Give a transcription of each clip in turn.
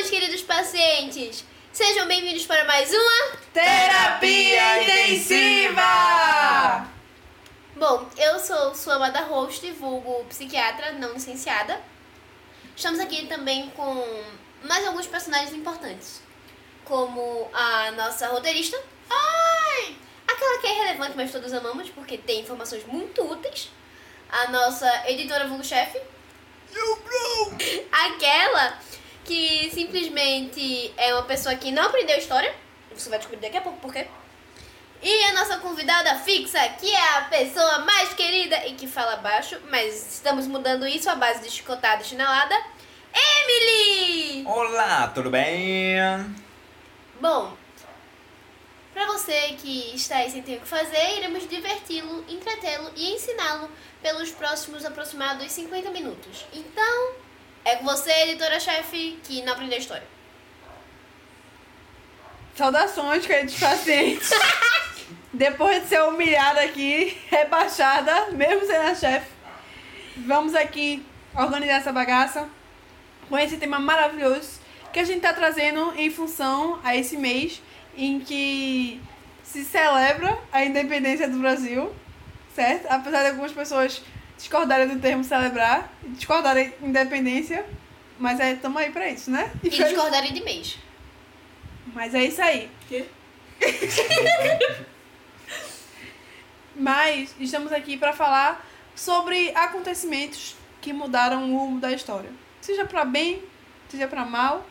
Saudações, queridos pacientes! Sejam bem-vindos para mais uma Terapia Intensiva! Bom, eu sou sua amada host, vulgo psiquiatra não licenciada. Estamos aqui também com mais alguns personagens importantes, como a nossa roteirista, ai, aquela que é irrelevante, mas todos amamos porque tem informações muito úteis, a nossa editora vulgo-chefe, aquela que simplesmente é uma pessoa que não aprendeu história, você vai descobrir daqui a pouco por quê. E a nossa convidada fixa, que é a pessoa mais querida e que fala baixo, mas estamos mudando isso à base de chicotada e chinelada, Emily! Olá, tudo bem? Bom, pra você que está aí sem ter o que fazer, iremos diverti-lo, entretê-lo e ensiná-lo pelos próximos aproximados 50 minutos. Então, é com você, editora-chefe, que não aprendeu história. Saudações, queridos pacientes. Depois de ser humilhada aqui, rebaixada, mesmo sendo a chefe, vamos aqui organizar essa bagaça com esse tema maravilhoso que a gente tá trazendo em função a esse mês em que se celebra a independência do Brasil, certo? Apesar de algumas pessoas discordarem do termo celebrar, discordarem independência, mas é, tamo aí pra isso, né? E discordarem de mês. Mas é isso aí. Quê? Mas estamos aqui para falar sobre acontecimentos que mudaram o rumo da história. Seja para bem, seja para mal.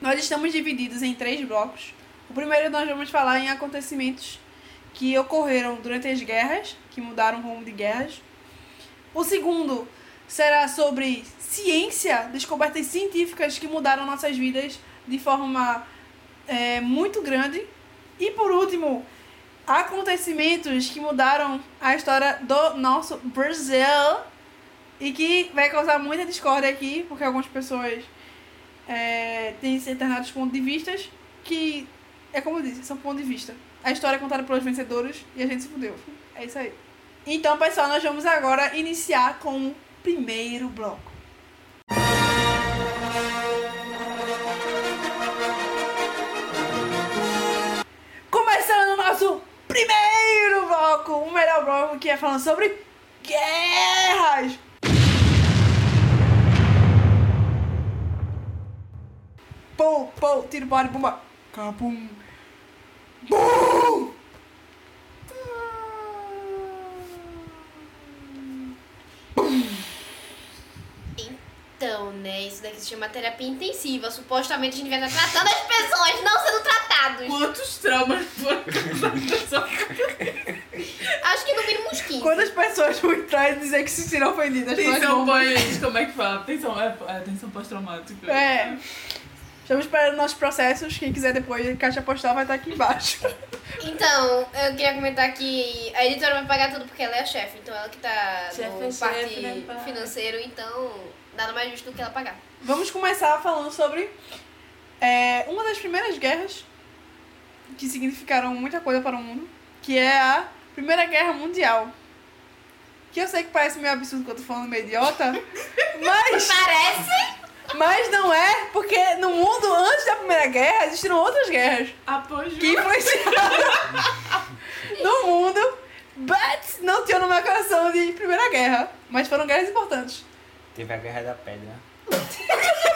Nós estamos divididos em três blocos. O primeiro nós vamos falar em acontecimentos que ocorreram durante as guerras, que mudaram o rumo de guerras. O segundo será sobre ciência, descobertas científicas que mudaram nossas vidas de forma é, muito grande. E por último, acontecimentos que mudaram a história do nosso Brasil e que vai causar muita discórdia aqui, porque algumas pessoas é, têm determinados pontos de vista que, é como eu disse, são pontos de vista. A história é contada pelos vencedores e a gente se fudeu. É isso aí. Então, pessoal, nós vamos agora iniciar com o primeiro bloco. Começando o nosso primeiro bloco, o melhor bloco que é falando sobre guerras. Pô, pô, tiro, bora, bomba. Capum. Bum! Então, né, isso daqui se chama terapia intensiva. Supostamente a gente vai estar tratando as pessoas, não sendo tratados. Quantos traumas foram Acho que no mínimo uns 15. Quantas pessoas vão entrar e dizer que se sentiram ofendidas? pelas Tensão pós... Como é que fala? Tensão, é, é tensão pós-traumática. É. Estamos esperando nossos processos. Quem quiser depois, caixa postal vai estar aqui embaixo. Então, eu queria comentar que a editora vai pagar tudo porque ela é a chefe. Então, ela que tá Chefe no é parte chefe, né, financeiro. Então, nada mais justo do que ela pagar. Vamos começar falando sobre é, uma das primeiras guerras que significaram muita coisa para o mundo, que é a Primeira Guerra Mundial. Que eu sei que parece meio absurdo que eu tô falando meio idiota, mas, Parece? mas não é, porque no mundo antes da Primeira Guerra existiram outras guerras Após que influenciaram no mundo, but não tinham no meu coração de Primeira Guerra, mas foram guerras importantes. Teve a Guerra da Pedra.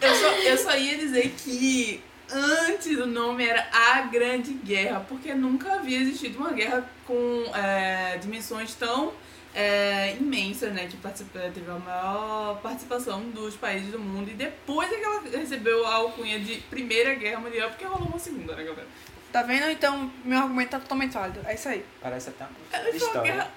Eu só, eu só ia dizer que antes o nome era A Grande Guerra, porque nunca havia existido uma guerra com é, dimensões tão é, imensas, né? Que participa, teve a maior participação dos países do mundo. E depois é que ela recebeu a alcunha de Primeira Guerra Mundial, porque rolou uma segunda, né, galera? Tá vendo? Então, meu argumento tá totalmente válido. É isso aí. Parece até uma história. guerra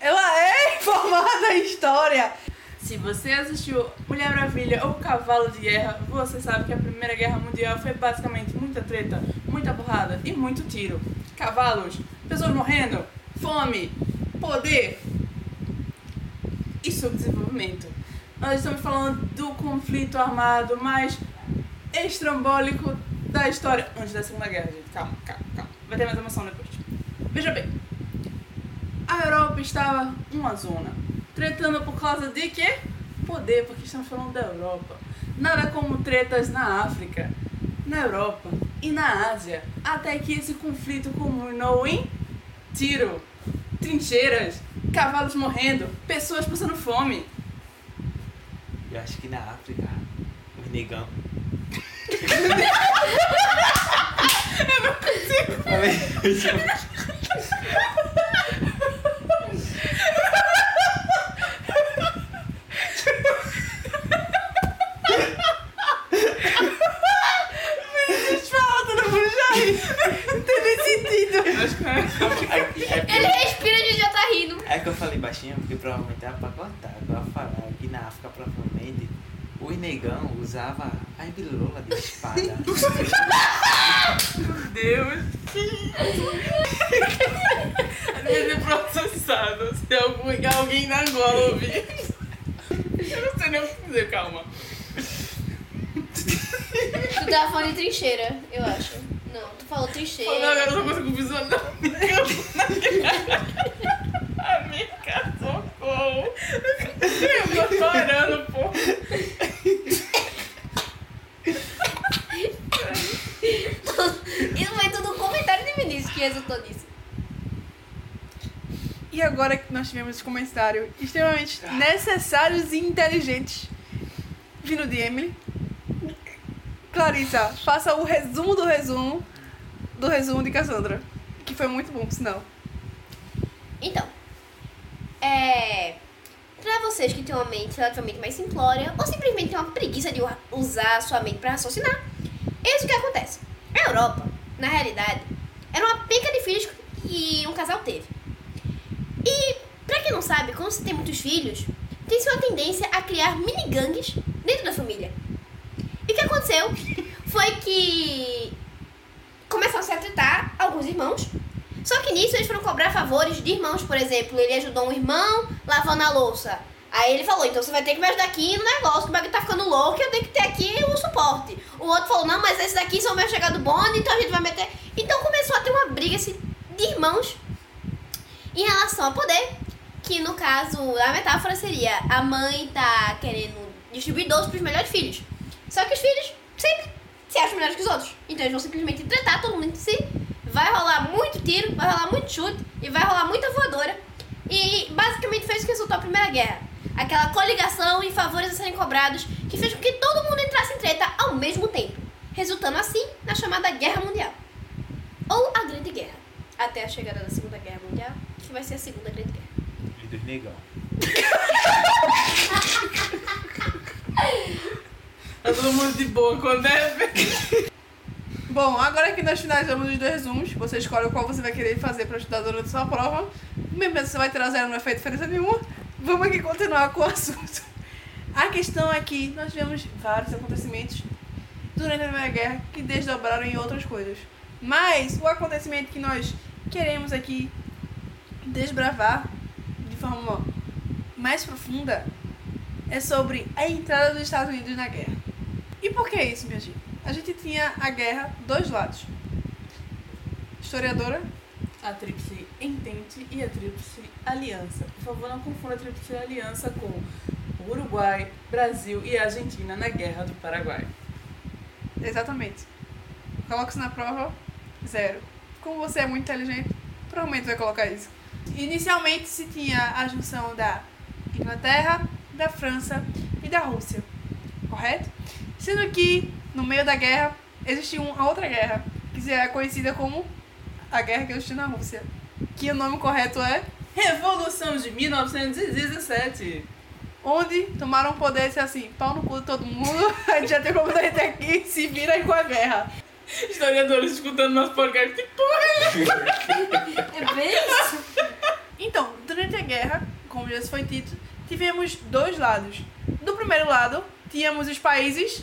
Ela é informada em história. Se você assistiu Mulher Maravilha ou Cavalo de Guerra, você sabe que a Primeira Guerra Mundial foi basicamente muita treta, muita porrada e muito tiro. Cavalos, pessoas morrendo, fome, poder e subdesenvolvimento. Nós estamos falando do conflito armado mais estrambólico da história antes da Segunda Guerra, gente. Calma, calma, calma. Vai ter mais emoção depois. Veja bem. A Europa estava uma zona. Tretando por causa de quê? poder, porque estamos falando da Europa. Nada como tretas na África, na Europa e na Ásia, até que esse conflito culminou em tiro, trincheiras, cavalos morrendo, pessoas passando fome. Eu acho que na África, os negão. Eu não consigo. Fala, todo mundo já ri. Não tem nem sentido. Ele respira e a gente já tá rindo. é que eu falei baixinho porque provavelmente era pra cortar. Ia falar que na África provavelmente o negão usava a bilola de espada. Meu Deus. Ser processado se algum, alguém na Angola ouvir. Eu não sei nem o que dizer, calma. Tu tava falando de trincheira, eu acho. Não, tu falou trincheira. meu Deus, eu não consigo visualizar. Amiga, socorro. Eu tô chorando, pô. Isso foi tudo um comentário de Vinícius que resultou nisso. E agora que nós tivemos esse comentário extremamente necessários e inteligentes vindo de Emily, Clarissa, faça o resumo do resumo do resumo de Cassandra. Que foi muito bom, sinal. Então, é. Pra vocês que têm uma mente relativamente mais simplória, ou simplesmente têm uma preguiça de usar a sua mente pra raciocinar, eis o que acontece. A Europa, na realidade, era uma penca de filhos que um casal teve. E, pra quem não sabe, quando você tem muitos filhos, tem-se uma tendência a criar mini-gangues dentro da família. E o que aconteceu foi que começaram a se atritar alguns irmãos só que nisso eles foram cobrar favores de irmãos, por exemplo. Ele ajudou um irmão lavando a louça. Aí ele falou, então você vai ter que me ajudar aqui no negócio, que o bagulho tá ficando louco eu tenho que ter aqui o suporte. O outro falou, não, mas esses daqui são meus chegado bonde, então a gente vai meter... Então começou a ter uma briga assim, de irmãos em relação ao poder, que no caso, a metáfora seria a mãe tá querendo distribuir doce pros melhores filhos. Só que os filhos sempre se acham melhores que os outros. Então eles vão simplesmente tratar todo mundo entre si vai rolar muito tiro, vai rolar muito chute e vai rolar muita voadora. E basicamente foi isso que resultou a Primeira Guerra. Aquela coligação e favores a serem cobrados que fez com que todo mundo entrasse em treta ao mesmo tempo, resultando assim na chamada Guerra Mundial. Ou a Grande Guerra, até a chegada da Segunda Guerra Mundial, que vai ser a Segunda Grande Guerra. Dos negão. Tá todo mundo de boa quando é. Bom, agora que nós finalizamos os dois resumos, você escolhe qual você vai querer fazer para estudar durante sua prova. Mesmo que você vai tirar zero, não vai fazer diferença nenhuma. Vamos aqui continuar com o assunto. A questão é que nós tivemos vários acontecimentos durante a Primeira Guerra que desdobraram em outras coisas. Mas o acontecimento que nós queremos aqui desbravar de forma mais profunda é sobre a entrada dos Estados Unidos na guerra. E por que isso, minha gente? A gente tinha a guerra dois lados. Historiadora? A Tríplice Entente e a Tríplice Aliança. Por favor, não confunda a Tríplice Aliança com o Uruguai, Brasil e Argentina na Guerra do Paraguai. Exatamente. Coloca isso na prova, zero. Como você é muito inteligente, provavelmente vai colocar isso. Inicialmente se tinha a junção da Inglaterra, da França e da Rússia, correto? Sendo que no meio da guerra existiu uma outra guerra, que é conhecida como a guerra que existiu na Rússia. Que o nome correto é Revolução de 1917. onde tomaram o poder e disse assim, pau no cu de todo mundo, a gente já tem como gente aqui, se vira aí com a guerra. Historiadores escutando nosso podcast. Que porra é É bem isso. Então, durante a guerra, como já foi dito, tivemos dois lados. Do primeiro lado, tínhamos os países,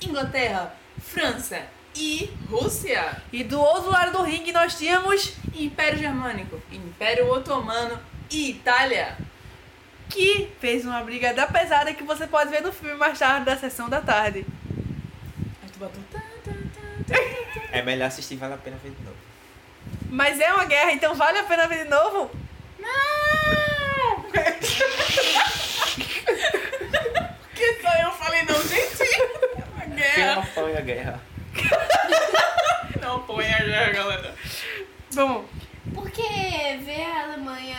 Inglaterra, França e Rússia. e do outro lado do ringue nós tínhamos Império Germânico, Império Otomano e Itália. que fez uma briga da pesada que você pode ver no filme mais tarde da sessão da tarde. É melhor assistir, vale a pena ver de novo. Mas é uma guerra, então vale a pena ver de novo? que só eu falei, não, gente. A guerra. Quem apoia a guerra? não apoia a guerra, galera. Bom. Porque ver a Alemanha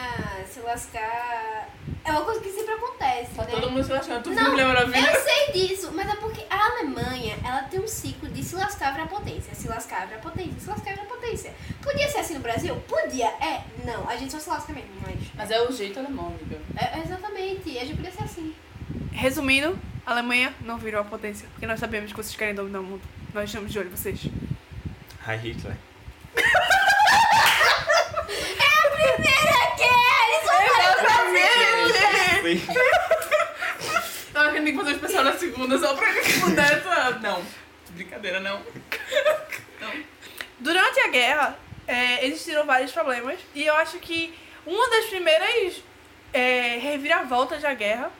se lascar é uma coisa que sempre acontece, Tá né? todo mundo se lascando. Tu viu Não, Mulher Maravilha? eu sei disso, mas é porque a Alemanha, ela tem um ciclo de se lascar pra potência, se lascar pra potência, se lascar pra potência. Podia ser assim no Brasil? Podia, é. Não, a gente só se lasca mesmo, mas... Mas é o jeito alemão, amiga. É, exatamente, a gente podia ser assim. Resumindo, a Alemanha não virou a potência, porque nós sabemos que vocês querem dominar o mundo. Nós estamos de olho em vocês. Hi Hitler. Primeira guerra, eles vão Tava querendo que fazer um especial na segunda só pra responder essa. Não. Brincadeira, não. Durante a guerra, é, existiram vários problemas, e eu acho que uma das primeiras é, reviravoltas da guerra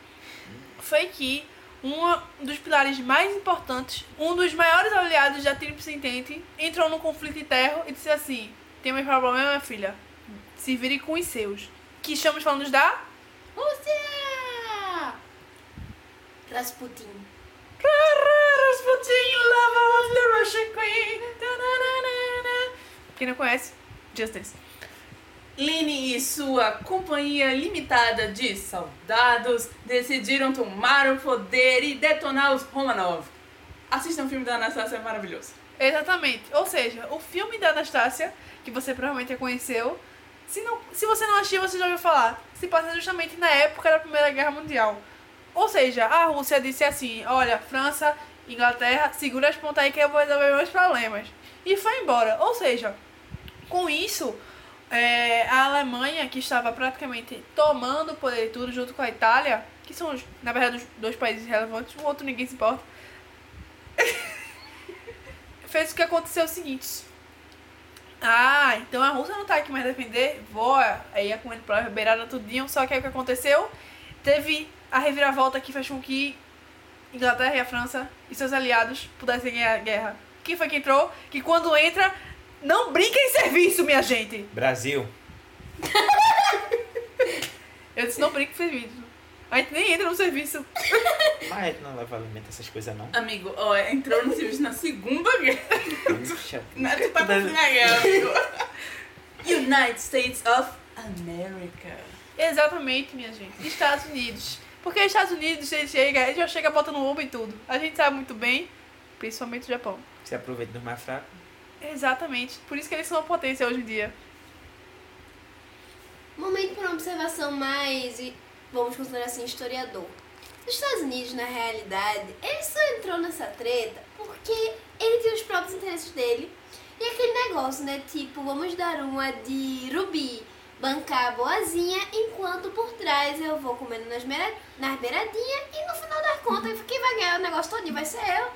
foi que um dos pilares mais importantes, um dos maiores aliados da Tríplice Entente, entrou num conflito interno e disse assim: tem um problema, minha filha. Se vire com os seus. Que estamos falando da Rússia! Rasputin. Rasputin, lover of the Russian Queen. Quem não conhece, Justice. Line e sua companhia limitada de soldados decidiram tomar o poder e detonar os Romanov. Assista um filme da Anastasia, é maravilhoso. Exatamente. Ou seja, o filme da Anastácia, que você provavelmente já conheceu, se, não, se você não assistiu, você já ouviu falar, se passa justamente na época da Primeira Guerra Mundial. Ou seja, a Rússia disse assim: olha, França, Inglaterra, segura as pontas aí que eu vou resolver meus problemas. E foi embora. Ou seja, com isso, é, a Alemanha, que estava praticamente tomando o poder tudo junto com a Itália, que são, na verdade, os dois países relevantes, o outro ninguém se importa, fez o que aconteceu o seguinte. Ah, então a Rússia não tá aqui mais defender? Vou, aí ia comendo pra beirada tudinho, só que aí o que aconteceu? Teve a reviravolta que fez com que Inglaterra e a França e seus aliados pudessem ganhar a guerra. Quem foi que entrou? Que quando entra, não brinca em serviço, minha gente! Brasil. Eu disse não brinca em serviço. A gente nem entra no serviço. Mas não leva alimento essas coisas não. Amigo, ó, entrou no serviço na Segunda Guerra. Puxa. Na Primeira Guerra, amigo. United States of America. Exatamente, minha gente. Estados Unidos. Porque os Estados Unidos, ele chega, ele já chega botando bomba em tudo. A gente sabe muito bem, principalmente o Japão. Se aproveita dos mais fracos. Exatamente. Por isso que eles são uma potência hoje em dia. Momento para uma observação mais, e vamos considerar assim, historiador. Os Estados Unidos, na realidade, ele só entrou nessa treta porque ele tem os próprios interesses dele. E aquele negócio, né? Tipo, vamos dar uma de Rubi, bancar boazinha, enquanto por trás eu vou comendo nas, nas beiradinhas e no final das contas, quem vai ganhar o negócio todo vai ser eu.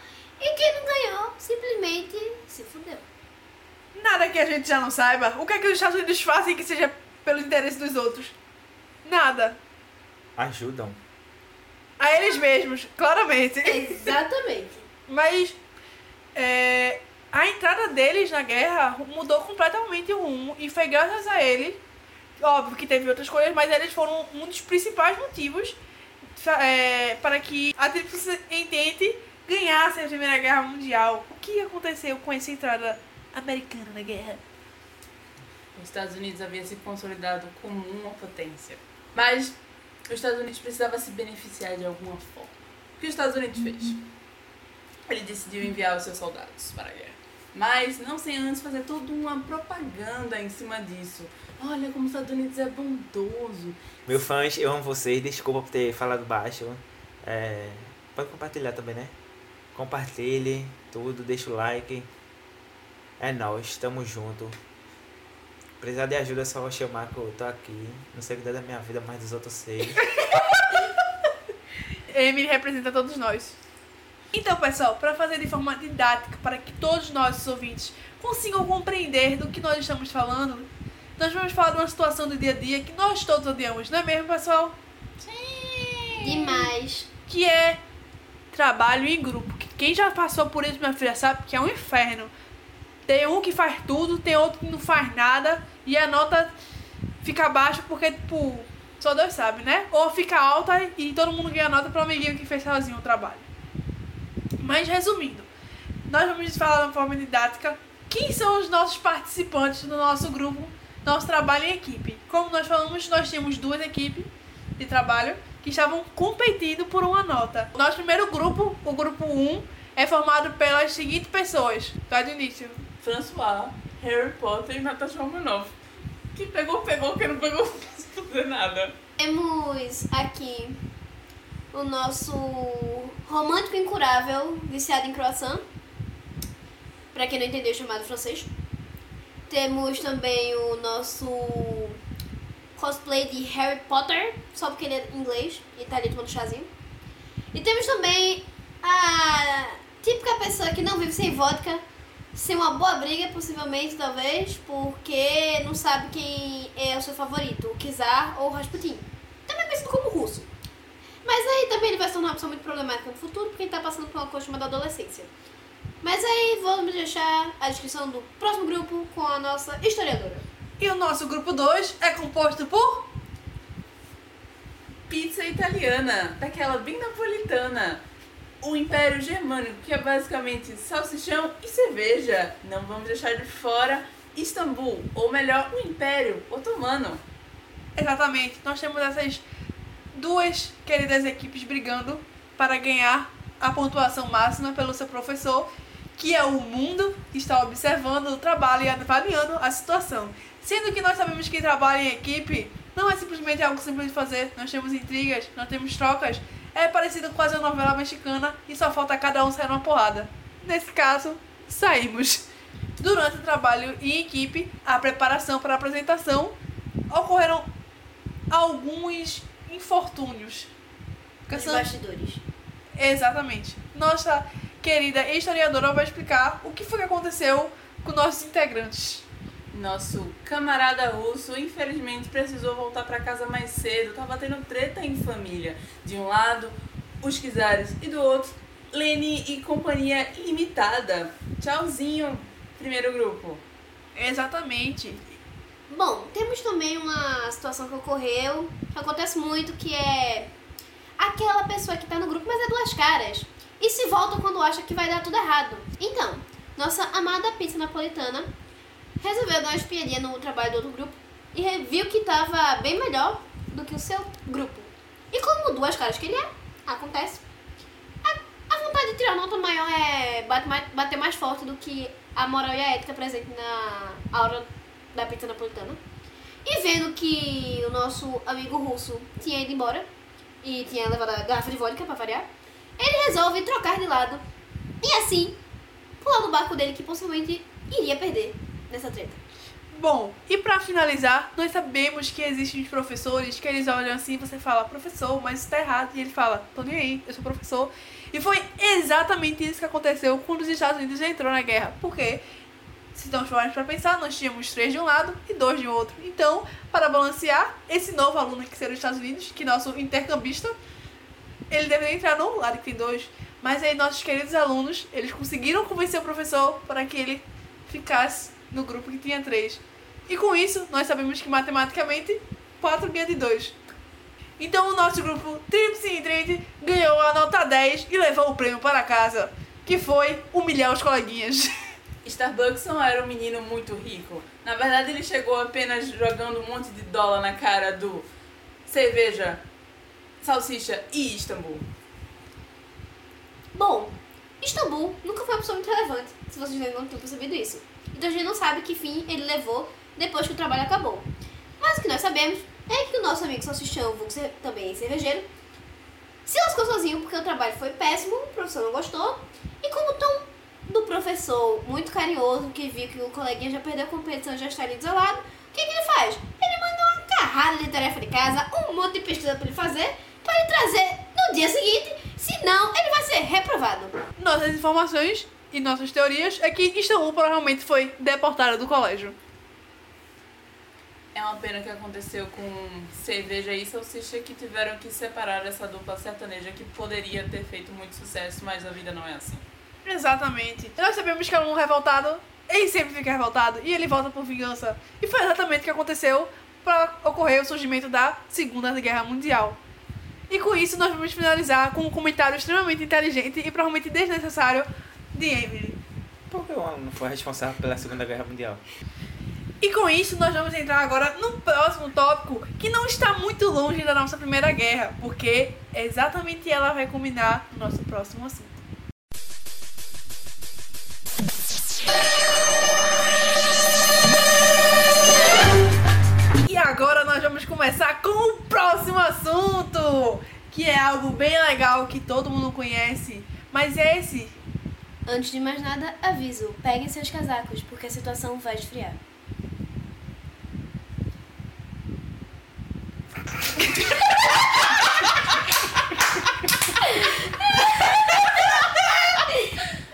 E quem não ganhou, simplesmente se fudeu. Nada que a gente já não saiba. O que é que os Estados Unidos fazem que seja pelo interesse dos outros? Nada. Ajudam. A eles mesmos, claramente. Exatamente. Mas é, a entrada deles na guerra mudou completamente o rumo e foi graças a eles, óbvio que teve outras coisas, mas eles foram um dos principais motivos é, para que a Tríplice Entente ganhasse a Primeira Guerra Mundial. O que aconteceu com essa entrada americana na guerra? Os Estados Unidos havia se consolidado como uma potência. Mas os Estados Unidos precisava se beneficiar de alguma forma. O que os Estados Unidos fez? Ele decidiu enviar os seus soldados para a guerra. Mas não sem antes fazer toda uma propaganda em cima disso. Olha como os Estados Unidos é bondoso. Meu fãs, eu amo vocês. Desculpa por ter falado baixo. É, pode compartilhar também, né? Compartilhe tudo, deixa o like. É nóis, tamo junto. Precisar de ajuda é só chamar que eu tô aqui. Não sei cuidar da minha vida, mas dos outros sei. Emily representa todos nós. Então, pessoal, para fazer de forma didática, para que todos nós, os ouvintes, consigam compreender do que nós estamos falando, nós vamos falar de uma situação do dia a dia que nós todos odiamos, não é mesmo, pessoal? Demais. Que é trabalho em grupo. Que Quem já passou por isso, minha filha, sabe que é um inferno. Tem um que faz tudo, tem outro que não faz nada, e a nota fica baixa porque, tipo, só Deus sabe, né? Ou fica alta e todo mundo ganha nota pro amiguinho que fez sozinho o trabalho. Mas resumindo, nós vamos falar de forma didática quem são os nossos participantes do nosso grupo, nosso trabalho em equipe. Como nós falamos, nós temos duas equipes de trabalho que estavam competindo por uma nota. O nosso primeiro grupo, o grupo 1, é formado pelas seguintes pessoas. Vai do início. François, Harry Potter e Natasha Romanoff. Quem pegou, pegou. Quem não pegou, não precisa fazer nada. Temos aqui o nosso romântico incurável viciado em croissant. Pra quem não entendeu, chamado francês. Temos também o nosso cosplay de Harry Potter, só porque ele é inglês e tá ali tomando chazinho. E temos também a típica pessoa que não vive sem vodka, sem uma boa briga, possivelmente, talvez, porque não sabe quem é o seu favorito, o Kizar ou o Rasputin. Também conhecido como russo. Mas aí também ele vai se tornar uma pessoa muito problemática no futuro, porque ele tá passando por uma coisa chamada adolescência. Mas aí vamos deixar a descrição do próximo grupo com a nossa historiadora. E o nosso grupo 2 é composto por Pizza italiana, daquela bem napolitana. O Império Germânico, que é basicamente salsichão e cerveja. Não vamos deixar de fora Istambul, ou melhor, o Império Otomano. Exatamente. Nós temos essas duas queridas equipes brigando para ganhar a pontuação máxima pelo seu professor, que é o mundo que está observando o trabalho e avaliando a situação. Sendo que nós sabemos que trabalho em equipe não é simplesmente algo simples de fazer. Nós temos intrigas, nós temos trocas. É parecido com quase uma novela mexicana e só falta cada um sair numa porrada. Nesse caso, saímos. Durante o trabalho em equipe, a preparação para a apresentação, ocorreram alguns infortúnios. Os Cansando- bastidores. Exatamente. Nossa querida historiadora vai explicar o que foi que aconteceu com nossos integrantes. Nosso camarada russo, infelizmente, precisou voltar pra casa mais cedo. Tava tendo treta em família. De um lado, os Kizares, e do outro, Leni e companhia limitada. Tchauzinho, primeiro grupo. Exatamente. Bom, temos também uma situação que ocorreu, que acontece muito, que é aquela pessoa que tá no grupo, mas é duas caras. E se volta quando acha que vai dar tudo errado. Então, nossa amada pizza napolitana resolveu dar uma espiadinha no trabalho do outro grupo e viu que tava bem melhor do que o seu grupo. E como duas caras que ele é, acontece. A, a vontade de tirar nota maior é bater mais forte do que a moral e a ética presente na aura da pizza napolitana. E vendo que o nosso amigo russo tinha ido embora e tinha levado a garrafa de vodka pra variar, ele resolve trocar de lado e assim pular no barco dele que possivelmente iria perder nessa treta. Bom, e pra finalizar, nós sabemos que existem professores que eles olham assim e você fala, professor, mas isso tá errado. E ele fala, tô nem aí, eu sou professor. E foi exatamente isso que aconteceu quando os Estados Unidos entrou na guerra. Porque, se nós formos pra pensar, nós tínhamos três de um lado e dois de outro. Então, para balancear, esse novo aluno que será os Estados Unidos, que nosso intercambista, ele deveria entrar no lado que tem dois. Mas aí nossos queridos alunos, eles conseguiram convencer o professor para que ele ficasse no grupo que tinha três. E com isso, nós sabemos que matematicamente, 4 ganha de 2. Então o nosso grupo Tríplice em Trade ganhou a nota 10 e levou o prêmio para casa, que foi humilhar os coleguinhas. Starbucks não era um menino muito rico. Na verdade, ele chegou apenas jogando um monte de dólar na cara do cerveja, salsicha e Istambul. Bom, Istambul nunca foi uma pessoa muito relevante, se vocês ainda não tinham percebido isso. Então a gente não sabe que fim ele levou depois que o trabalho acabou. Mas o que nós sabemos é que o nosso amigo Salsichão, vulgo também cervejeiro, se lascou sozinho porque o trabalho foi péssimo, o professor não gostou, e como tom do professor muito carinhoso, que viu que o coleguinha já perdeu a competição e já está ali desolado, o que, que ele faz? Ele manda uma carrada de tarefa de casa, um monte de pesquisa para ele fazer, para ele trazer no dia seguinte, senão ele vai ser reprovado. Nossas informações e nossas teorias é que Istambul provavelmente foi deportada do colégio. É uma pena que aconteceu com cerveja e salsicha que tiveram que separar essa dupla sertaneja que poderia ter feito muito sucesso, mas a vida não é assim. Exatamente. Nós sabemos que é um revoltado, ele sempre fica revoltado e ele volta por vingança. E foi exatamente o que aconteceu para ocorrer o surgimento da Segunda Guerra Mundial. E com isso nós vamos finalizar com um comentário extremamente inteligente e provavelmente desnecessário de Emily. Porque o homem não foi responsável pela Segunda Guerra Mundial. E com isso, nós vamos entrar agora no próximo tópico, que não está muito longe da nossa Primeira Guerra, porque exatamente ela vai culminar no nosso próximo assunto. E agora nós vamos começar com o próximo assunto, que é algo bem legal que todo mundo conhece, mas esse Antes de mais nada, aviso: peguem seus casacos, porque a situação vai esfriar.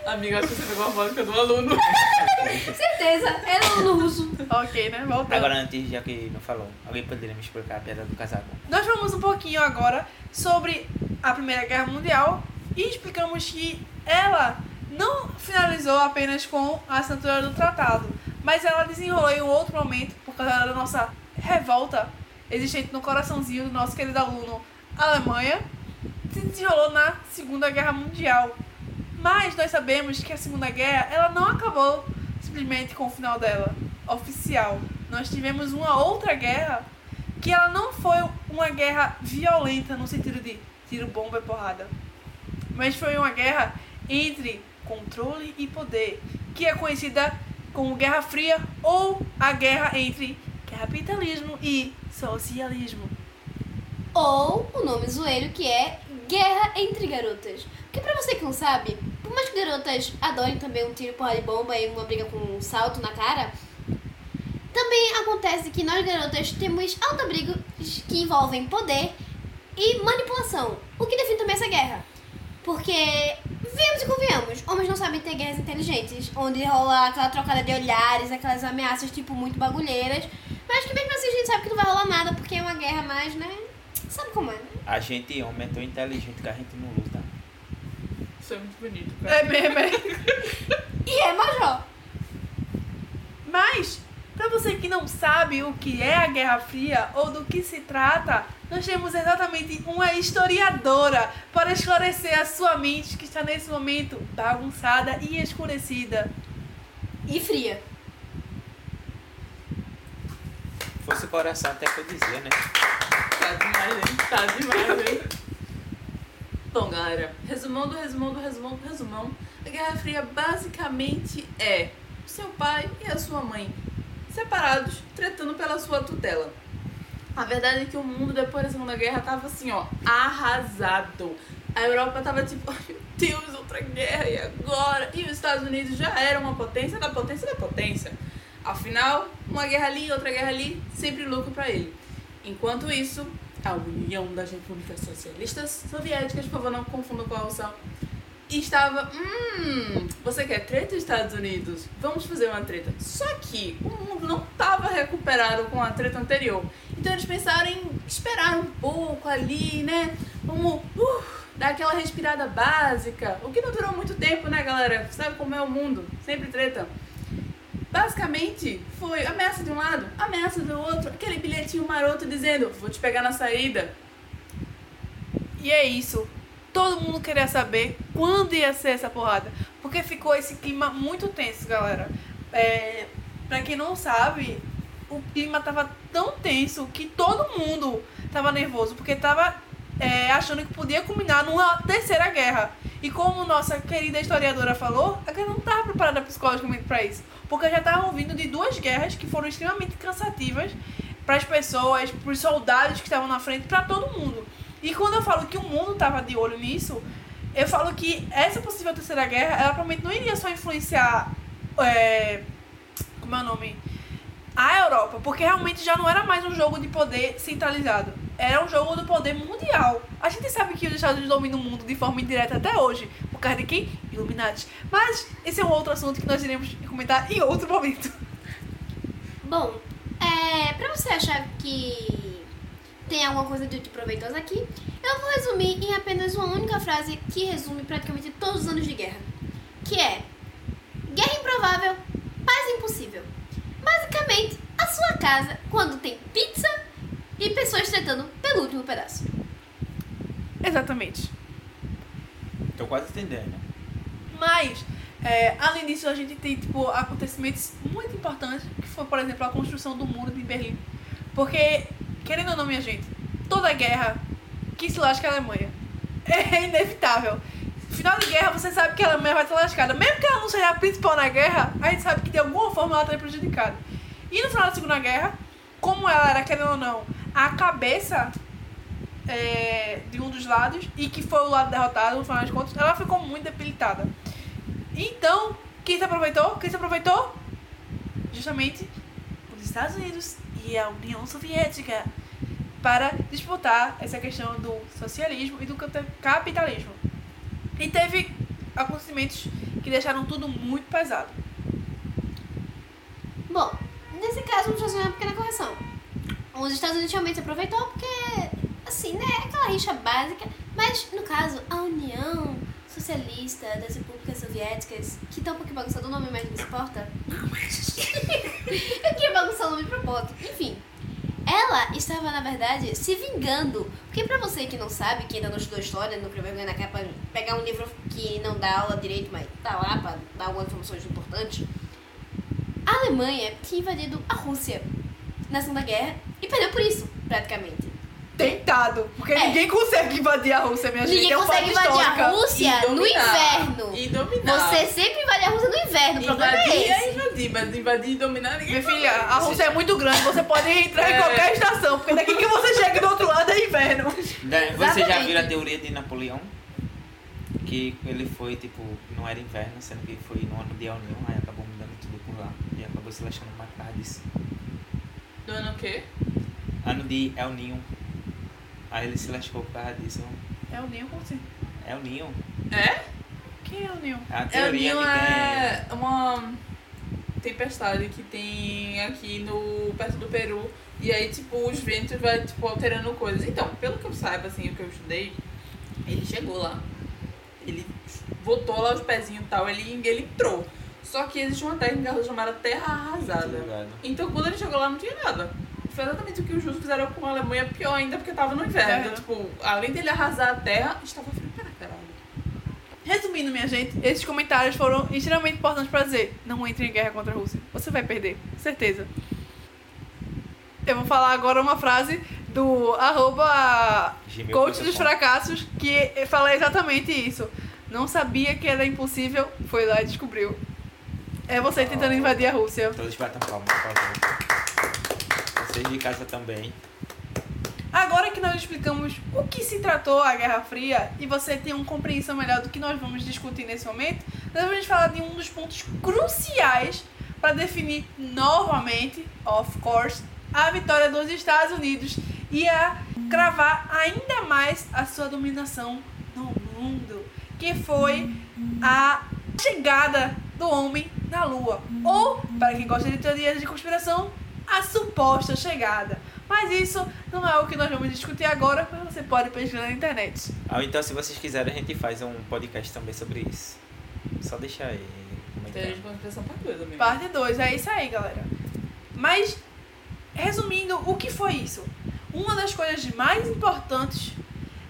Amiga, acho que você pegou a vodka do aluno. Certeza, era aluno russo. Ok, né? Voltando. Agora, antes, já que não falou, alguém poderia me explicar a piada do casaco? Nós falamos um pouquinho agora sobre a Primeira Guerra Mundial e explicamos que ela não finalizou apenas com a assinatura do tratado, mas ela desenrolou em um outro momento por causa da nossa revolta existente no coraçãozinho do nosso querido aluno Alemanha, se desenrolou na Segunda Guerra Mundial. Mas nós sabemos que a Segunda Guerra ela não acabou simplesmente com o final dela, oficial. Nós tivemos uma outra guerra que ela não foi uma guerra violenta no sentido de tiro, bomba e porrada, mas foi uma guerra entre controle e poder, que é conhecida como Guerra Fria ou a guerra entre capitalismo e socialismo. Ou o nome zoeiro que é Guerra entre Garotas. Porque pra você que não sabe, por mais que garotas adorem também um tiro, porra de bomba e uma briga com um salto na cara, também acontece que nós garotas temos alta briga que envolvem poder e manipulação. O que define também essa guerra. Porque, venhamos e convenhamos, homens não sabem ter guerras inteligentes, onde rola aquela trocada de olhares, aquelas ameaças, tipo, muito bagulheiras, mas que mesmo assim a gente sabe que não vai rolar nada, porque é uma guerra mais, né? Sabe como é, né? A gente, homem, é tão inteligente que a gente não luta. Isso é muito bonito, cara. É mesmo, é. E é major. Mas, pra você que não sabe o que é a Guerra Fria ou do que se trata, nós temos exatamente uma historiadora para esclarecer a sua mente que está nesse momento bagunçada e escurecida. E fria. Fosse o coração até que eu dizia, né? Tá demais, hein? Tá demais, hein? Bom, galera, resumão do resumão do resumão do resumão. A Guerra Fria basicamente é seu pai e a sua mãe separados, tretando pela sua tutela. A verdade é que o mundo depois da Segunda Guerra tava assim, ó, arrasado. A Europa tava tipo, ai meu Deus, outra guerra, e agora? E os Estados Unidos já era uma potência da potência da potência. Afinal, uma guerra ali, outra guerra ali, sempre lucro pra ele. Enquanto isso, a União das Repúblicas Socialistas Soviéticas, por favor, não confundam com a Rússia, estava, hum, você quer treta, Estados Unidos? Vamos fazer uma treta. Só que o mundo não estava recuperado com a treta anterior. Então eles pensaram em esperar um pouco ali, né? Vamos uh, dar aquela respirada básica. O que não durou muito tempo, né, galera? Sabe como é o mundo? Sempre treta. Basicamente, foi ameaça de um lado, ameaça do outro, aquele bilhetinho maroto dizendo: vou te pegar na saída. E é isso. Todo mundo queria saber quando ia ser essa porrada. Porque ficou esse clima muito tenso, galera. É, pra quem não sabe, o clima tava tão tenso que todo mundo tava nervoso. Porque tava é, achando que podia culminar numa terceira guerra. E como nossa querida historiadora falou, a guerra não estava preparada psicologicamente para isso. Porque já estavam vindo de duas guerras que foram extremamente cansativas para as pessoas, para os soldados que estavam na frente, para todo mundo. E quando eu falo que o mundo estava de olho nisso, eu falo que essa possível terceira guerra, ela provavelmente não iria só influenciar. É, como é o nome? A Europa, porque realmente já não era mais um jogo de poder centralizado. Era um jogo do poder mundial. A gente sabe que os Estados Unidos dominam o mundo de forma indireta até hoje. Por causa de quem? Illuminati. Mas esse é um outro assunto que nós iremos comentar em outro momento. Bom, é, pra você achar que tem alguma coisa de proveitosa aqui, eu vou resumir em apenas uma única frase que resume praticamente todos os anos de guerra. Que é Guerra improvável, paz impossível. Basicamente, a sua casa quando tem pizza e pessoas tretando pelo último pedaço. Exatamente. Tô quase entendendo. Mas, é, além disso, a gente tem, tipo, acontecimentos muito importantes, que foi, por exemplo, a construção do muro de Berlim. Porque, querendo ou não, minha gente, toda guerra que se lasca a Alemanha. É inevitável. Final de guerra, você sabe que a Alemanha vai estar lascada. Mesmo que ela não seja a principal na guerra, a gente sabe que de alguma forma ela está prejudicada. E no final da Segunda Guerra, como ela era, querendo ou não, a cabeça é, de um dos lados e que foi o lado derrotado, no final das contas, ela ficou muito debilitada. Então, quem se aproveitou? Quem se aproveitou? Justamente os Estados Unidos e a União Soviética para disputar essa questão do socialismo e do capitalismo. E teve acontecimentos que deixaram tudo muito pesado. Bom, nesse caso, vamos fazer uma pequena correção. Os Estados Unidos realmente aproveitou porque, assim, né, aquela rixa básica. Mas, no caso, a União Socialista das Repúblicas Soviéticas, que tá um pouquinho bagunçado o nome, mas não se importa. Eu queria bagunçar o nome de propósito. Enfim, ela estava, na verdade, se vingando. Porque pra você que não sabe, que ainda não estudou história, não escreveu vergonha na capa, pegar um livro que não dá aula direito, mas tá lá pra dar algumas informações importantes. A Alemanha tinha invadido a Rússia na Segunda Guerra e perdeu por isso, praticamente. Tentado, porque É. ninguém consegue invadir a Rússia, minha gente. Ninguém é consegue invadir a. Rússia no inverno. E dominar. Você sempre invade a Rússia no inverno, o problema Invadir é é esse. invadir, mas invadir e dominar ninguém Minha filha, a Rússia é muito grande, você pode entrar em É. qualquer estação, porque daqui que você chega do outro lado é inverno. Você já viu a teoria de Napoleão? Que ele foi, tipo, não era inverno, sendo que foi no ano de El Niño, aí acabou mudando tudo por lá. E acabou se lascando mais disso. Do ano o quê? Ano de El Niño. Aí ele se lascou por causa disso. É o Ninho, como assim? El Niño. É? Quem é o Ninho? É a que tem. é uma tempestade que tem aqui no perto do Peru. E aí, tipo, os ventos vai, tipo, alterando coisas. Então, pelo que eu saiba, assim, o que eu estudei, ele chegou lá. Ele botou lá os pezinhos e tal, ele, ele entrou. Só que existe uma técnica chamada terra arrasada. ligado. Então, quando ele chegou lá, não tinha nada. Foi exatamente o que os russos fizeram com a Alemanha, pior ainda, porque tava no inverno. É. Então, tipo, além dele arrasar a terra, estava frio para caralho. Resumindo, minha gente, esses comentários foram extremamente importantes pra dizer: não entre em guerra contra a Rússia. Você vai perder, certeza. Eu vou falar agora uma frase do arroba coach dos fracassos que fala exatamente isso. Não sabia que era impossível, foi lá e descobriu. É você tentando invadir a Rússia. Todos batam palmas, por favor. Vocês de casa também. Agora que nós explicamos o que se tratou a Guerra Fria e você tem uma compreensão melhor do que nós vamos discutir nesse momento, nós vamos falar de um dos pontos cruciais para definir novamente, of course, a vitória dos Estados Unidos e a cravar ainda mais a sua dominação no mundo, que foi a chegada do homem na Lua. Ou, para quem gosta de teorias de conspiração, a suposta chegada. Mas isso não é o que nós vamos discutir agora, mas você pode pesquisar na internet. Ah, então, se vocês quiserem, a gente faz um podcast também sobre isso. Só deixa aí. Teoria de comentar. conspiração pra coisa mesmo. Parte 2, é isso aí, galera. Mas, resumindo, o que foi isso? Uma das coisas mais importantes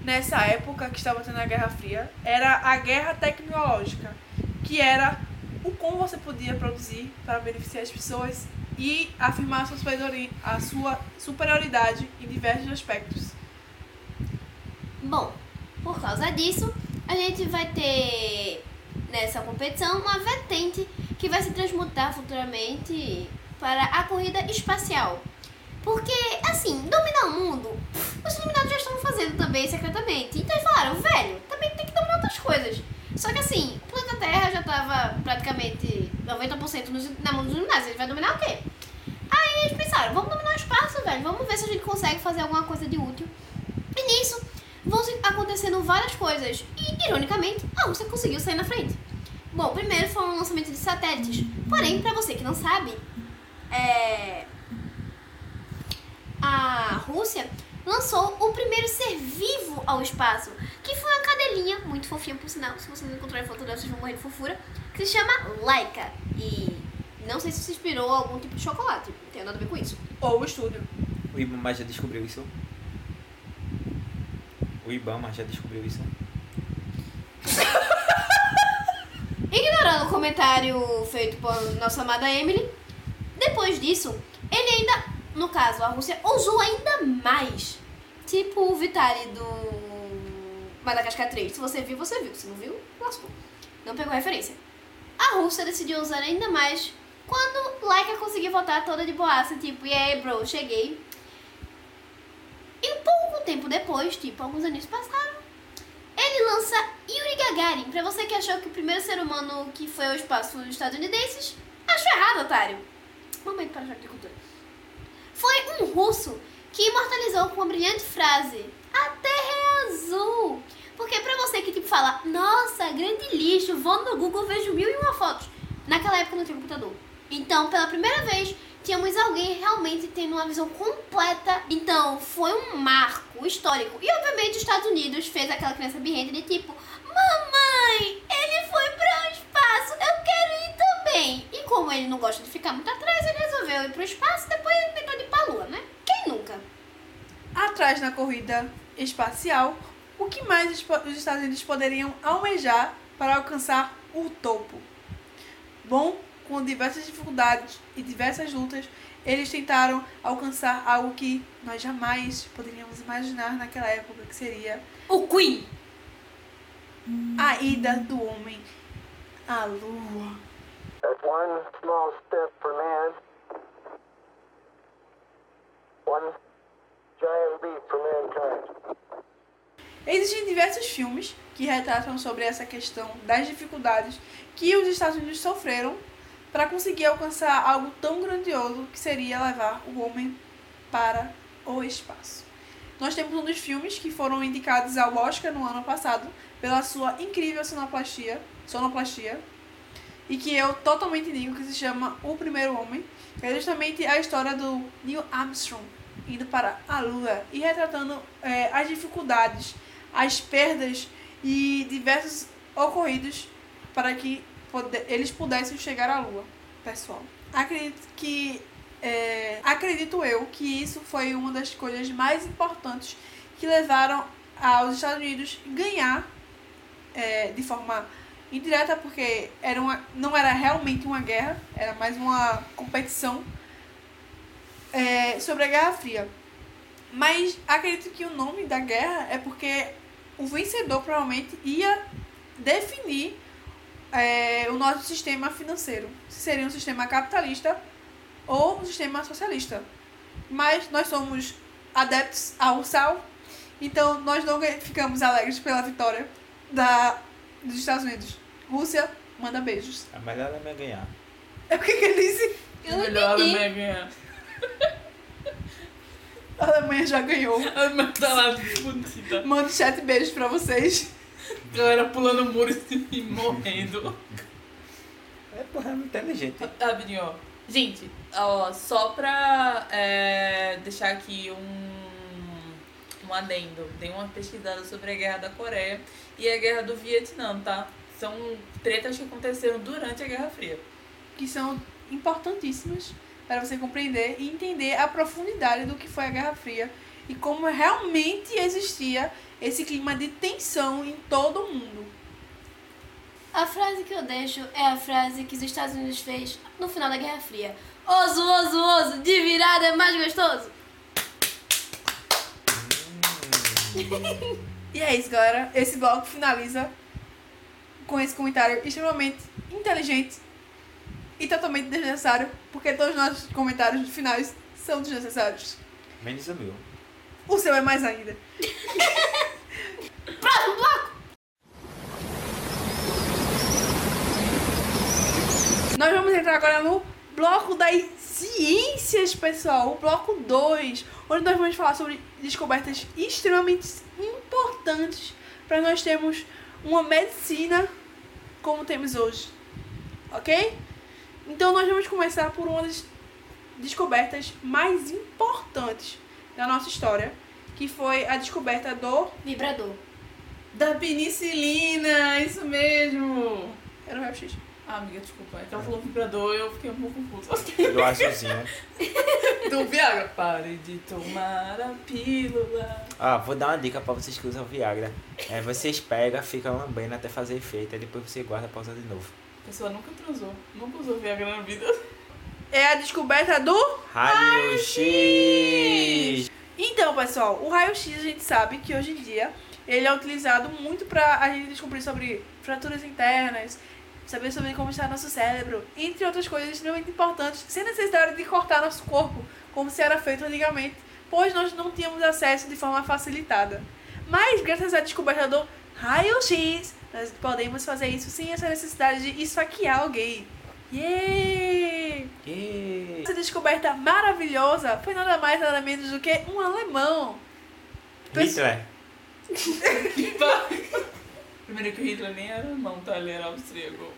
nessa época que estava tendo a Guerra Fria era a guerra tecnológica, que era o como você podia produzir para beneficiar as pessoas e afirmar a sua a sua superioridade em diversos aspectos. Bom, por causa disso, a gente vai ter nessa competição uma vertente que vai se transmutar futuramente para a corrida espacial. Porque, assim, dominar o mundo, os iluminados já estão fazendo também secretamente. Então eles falaram, velho, também tem que dominar outras coisas. Só que assim, o planeta Terra já estava praticamente 90% nos, na mão dos iluminados. Ele vai dominar o quê? Aí eles pensaram, vamos dominar o espaço, velho. Vamos ver se a gente consegue fazer alguma coisa de útil. E nisso, vão acontecendo várias coisas. E, ironicamente, a Rússia conseguiu sair na frente. Bom, primeiro foi o lançamento de satélites. Porém, pra você que não sabe, é... a Rússia lançou o primeiro ser vivo ao espaço, que foi uma cadelinha, muito fofinha por sinal, se vocês encontrarem foto dela, vocês vão morrer de fofura, que se chama Laika. E não sei se se inspirou a algum tipo de chocolate, não tem nada a ver com isso. Ou o estúdio. O Ibama já descobriu isso? O Ibama já descobriu isso? documentário feito por nossa amada Emily. Depois disso, ele ainda, no caso, a Rússia ousou ainda mais. Tipo o Vitali do Madagascar 3. Se você viu, você viu. Se não viu, lascou. Não pegou referência. A Rússia decidiu usar ainda mais quando Laika conseguiu voltar toda de boaça, tipo, e aí, bro, cheguei. E pouco tempo depois, tipo, alguns anos passaram, ele lança Yuri Gagarin. Pra você que achou que o primeiro ser humano que foi ao espaço foi os estadunidenses, achou errado, otário. Momento para a de cultura. Foi um russo que imortalizou com uma brilhante frase: A Terra é azul. Porque pra você que tipo fala, nossa, grande lixo, vou no Google, vejo mil e uma fotos. Naquela época não tinha computador. Então, pela primeira vez, tínhamos alguém realmente tendo uma visão completa. Então, foi um marco histórico. E, obviamente, os Estados Unidos fez aquela criança birrenta de tipo: Mamãe, ele foi para o espaço, eu quero ir também. E como ele não gosta de ficar muito atrás, ele resolveu ir para o espaço depois ele inventou de ir pra lua, né? Quem nunca? Atrás na corrida espacial, o que mais os Estados Unidos poderiam almejar para alcançar o topo? Bom, com diversas dificuldades e diversas lutas, eles tentaram alcançar algo que nós jamais poderíamos imaginar naquela época, que seria O Queen. a ida do homem à lua. That's one small step for man, one Existem diversos filmes que retratam sobre essa questão das dificuldades que os Estados Unidos sofreram para conseguir alcançar algo tão grandioso que seria levar o homem para o espaço. Nós temos um dos filmes que foram indicados ao Oscar no ano passado pela sua incrível sonoplastia, sonoplastia e que eu totalmente digo que se chama O Primeiro Homem, que é justamente a história do Neil Armstrong indo para a Lua e retratando eh, as dificuldades, as perdas e diversos ocorridos para que eles pudessem chegar à Lua, pessoal. Acredito que é, acredito eu que isso foi uma das coisas mais importantes que levaram aos Estados Unidos ganhar é, de forma indireta, porque era uma, não era realmente uma guerra, era mais uma competição é, sobre a Guerra Fria. Mas acredito que o nome da guerra é porque o vencedor provavelmente ia definir é, o nosso sistema financeiro. Se seria um sistema capitalista ou um sistema socialista. Mas nós somos adeptos ao sal, então nós não ficamos alegres pela vitória da, dos Estados Unidos. Rússia, manda beijos. A melhor é ganhar. É o que, que ele disse? Eu Melhor. Alemanha ganhar. A Alemanha já ganhou. A Alemanha tá lá bonita. Mando chat beijos pra vocês. Galera pulando muros e morrendo. É porra, é muito inteligente. Rapidinho, ó. Gente, ó, só pra é, deixar aqui um, um adendo. Dei uma pesquisada sobre a Guerra da Coreia e a Guerra do Vietnã, tá? São tretas que aconteceram durante a Guerra Fria. que são importantíssimas para você compreender e entender a profundidade do que foi a Guerra Fria e como realmente existia esse clima de tensão em todo o mundo. A frase que eu deixo é a frase que os Estados Unidos fez no final da Guerra Fria. Oso, oso, oso, de virada é mais gostoso. E é isso, galera. Esse bloco finaliza com esse comentário extremamente inteligente e totalmente desnecessário, porque todos os nossos comentários finais são desnecessários. Menos o meu. O seu é mais ainda. Próximo bloco! Nós vamos entrar agora no bloco das ciências, pessoal. O bloco 2, onde nós vamos falar sobre descobertas extremamente importantes para nós termos uma medicina como temos hoje. Ok? Então nós vamos começar por uma das descobertas mais importantes da nossa história, que foi a descoberta do Vibrador. Da penicilina, isso mesmo. era o raio-x. Ah, amiga, desculpa. É que ela falou vibrador e eu fiquei um pouco confusa. Do azulzinho. Do Viagra. Pare de tomar a pílula. Ó, vou dar uma dica pra vocês que usam Viagra. É, vocês pegam, ficam lambendo até fazer efeito, aí depois você guarda pra usar de novo. A pessoa nunca transou, nunca usou Viagra na vida. É a descoberta do Raio X! Então, pessoal, o raio-x a gente sabe que hoje em dia ele é utilizado muito pra a gente descobrir sobre fraturas internas, saber sobre como está nosso cérebro, entre outras coisas extremamente importantes, sem necessidade de cortar nosso corpo, como se era feito antigamente, pois nós não tínhamos acesso de forma facilitada. Mas, graças à descoberta do raio-x, nós podemos fazer isso sem essa necessidade de esfaquear alguém. Yay! Ih, Essa descoberta maravilhosa foi nada mais nada menos do que um alemão. Hitler. Primeiro que o Hitler nem era alemão, tá? Ele era austríaco.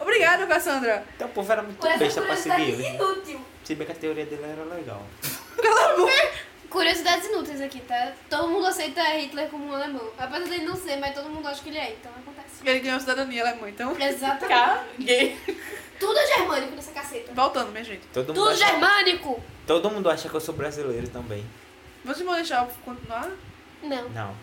Obrigada, Cassandra. Então o povo era muito essa besta pra seguir inútil. Se bem que a teoria dele era legal. Curiosidades inúteis aqui, tá? Todo mundo aceita Hitler como um alemão. Apesar dele não ser, mas todo mundo acha que ele é, então acontece. Ele ganhou cidadania alemã, então. Exatamente. Caguei. Tudo é germânico nessa caceta. Voltando, minha gente. Todo mundo, Tudo acha, germânico! todo mundo acha que eu sou brasileiro também. Vocês vão deixar eu continuar? Não. Não.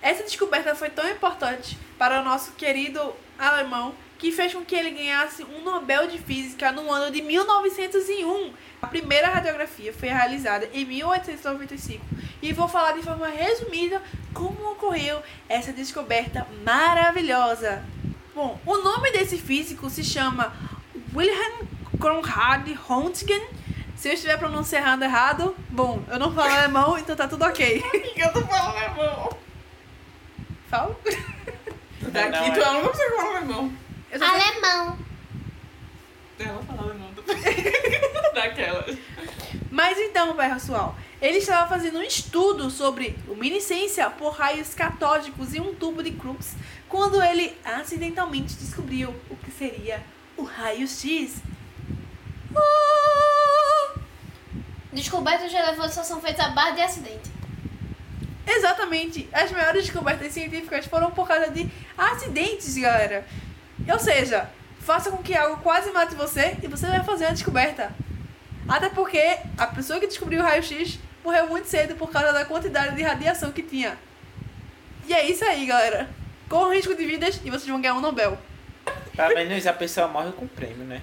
Essa descoberta foi tão importante para o nosso querido alemão que fez com que ele ganhasse um Nobel de Física no ano de 1901. A primeira radiografia foi realizada em 1895 e vou falar de forma resumida como ocorreu essa descoberta maravilhosa. Bom, o nome desse físico se chama Wilhelm Conrad Röntgen. Se eu estiver pronunciando errado, bom, eu não falo alemão, então tá tudo ok. Eu tô falando alemão. Fala. Daqui Não, tu é- ela não consegue falar alemão. Ah, sei- Alemão. Ela fala alemão também. Daquela. Mas então, pessoal, ele estava fazendo um estudo sobre luminescência por raios catódicos em um tubo de Crookes quando ele acidentalmente descobriu o que seria o raio-x. Ah! Descobertas relevantes só são feitas à base de acidente. Exatamente. As maiores descobertas científicas foram por causa de acidentes, galera. Ou seja, faça com que algo quase mate você e você vai fazer uma descoberta. Até porque a pessoa que descobriu o raio-x morreu muito cedo por causa da quantidade de radiação que tinha. E é isso aí, galera. Corram risco de vidas e vocês vão ganhar um Nobel. Pelo menos a pessoa morre com prêmio, né?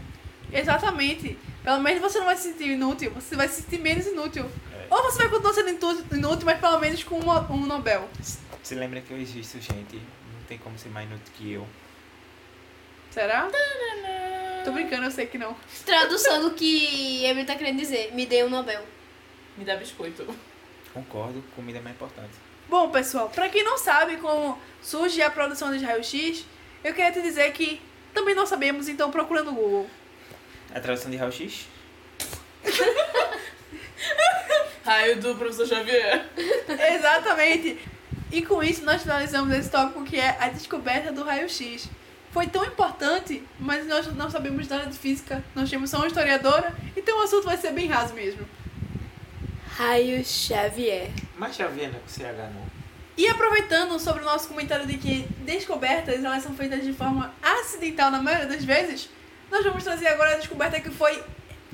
Exatamente. Pelo menos você não vai se sentir inútil, você vai se sentir menos inútil. É. Ou você vai continuar sendo inútil, mas pelo menos com uma- um Nobel. Se lembra que eu existo, gente. Não tem como ser mais inútil que eu. Será? Tô brincando, eu sei que não. Tradução do que Emily tá querendo dizer. Me dê um Nobel. Me dá biscoito. Concordo, comida é mais importante. Bom, pessoal, pra quem não sabe como surge a produção de raio-x, eu queria te dizer que também não sabemos, então procura no Google. A tradução de raio-x? Raio do professor Xavier. Exatamente. E com isso nós finalizamos esse tópico que é a descoberta do raio-x. Foi tão importante, mas nós não sabemos nada de física, nós temos só uma historiadora, então o assunto vai ser bem raso mesmo. Raio Xavier. Mas Xavier não é com CH não. E aproveitando sobre o nosso comentário de que descobertas elas são feitas de forma acidental na maioria das vezes, nós vamos trazer agora a descoberta que foi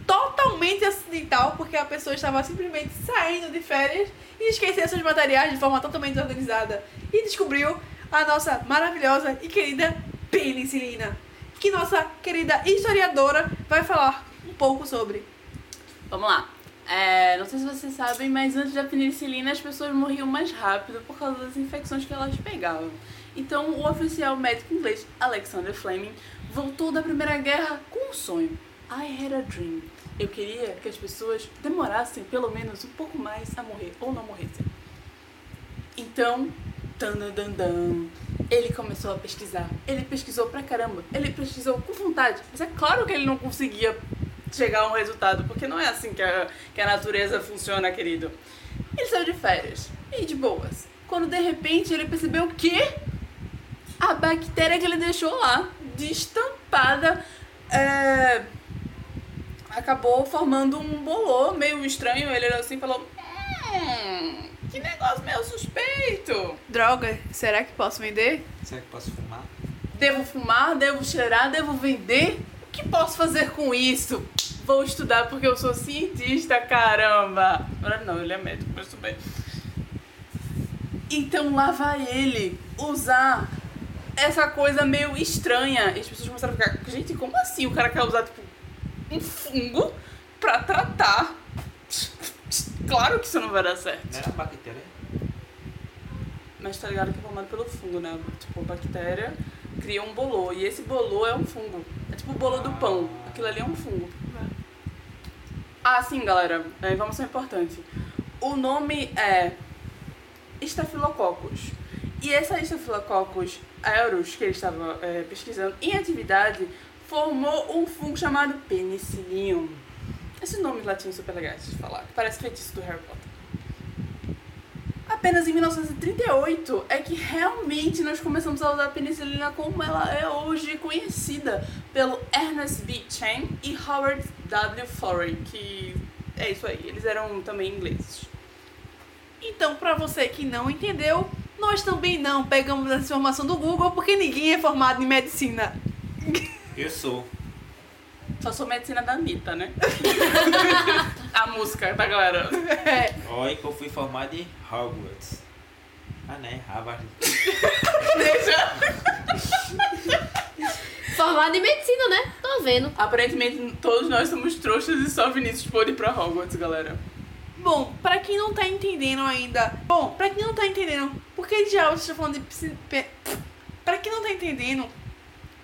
totalmente acidental, porque a pessoa estava simplesmente saindo de férias e esqueceu seus materiais de forma totalmente desorganizada e descobriu a nossa maravilhosa e querida penicilina, que nossa querida historiadora vai falar um pouco sobre. Vamos lá. É, não sei se vocês sabem, mas antes da penicilina as pessoas morriam mais rápido por causa das infecções que elas pegavam. Então o oficial médico inglês Alexander Fleming voltou da Primeira Guerra com um sonho. I had a dream. Eu queria que as pessoas demorassem pelo menos um pouco mais a morrer ou não morressem. Então, tandandandan, ele começou a pesquisar. Ele pesquisou pra caramba. Ele pesquisou com vontade. Mas é claro que ele não conseguia chegar a um resultado, porque não é assim que a, que a natureza funciona, querido. Ele saiu de férias e de boas. Quando de repente ele percebeu que a bactéria que ele deixou lá, destampada, é, acabou formando um bolô meio estranho. Ele olhou assim e falou: Hum, que negócio meio suspeito. Droga, será que posso vender? Será que posso fumar? Devo fumar? Devo cheirar? Devo vender? O que posso fazer com isso? Vou estudar porque eu sou cientista, caramba! Não, ele é médico, mas tudo bem. Então lá vai ele usar essa coisa meio estranha. E as pessoas começaram a ficar, gente, como assim o cara quer usar, tipo, um fungo pra tratar? Claro que isso não vai dar certo. Não era bactéria? Mas tá ligado que é formado pelo fungo, né? Tipo, a bactéria cria um bolô. E esse bolô é um fungo. É tipo o bolo do pão. Aquilo ali é um fungo. Ah, sim, galera. É, informação importante. O nome é Staphylococcus. E essa Staphylococcus aureus que ele estava é, pesquisando em atividade formou um fungo chamado Penicillium. Esse nome latim super legal de falar, parece feitiço do Harry Potter. Apenas em 1938 é que realmente nós começamos a usar a penicilina como ela é hoje conhecida pelo Ernest B. Chen e Howard W. Florey, que é isso aí, eles eram também ingleses. Então, pra você que não entendeu, nós também não pegamos essa informação do Google porque ninguém é formado em medicina. Eu sou. Só sou medicina da Anitta, né? a música da galera. É. Olha que eu fui formado em Hogwarts. Ah, né? Harvard. Formado em medicina, né? Tô vendo. Aparentemente todos nós somos trouxas e só Vinícius pôde ir pra Hogwarts, galera. Bom, pra quem não tá entendendo ainda. Bom, pra quem não tá entendendo, por que diabos está falando de. Pra quem não tá entendendo,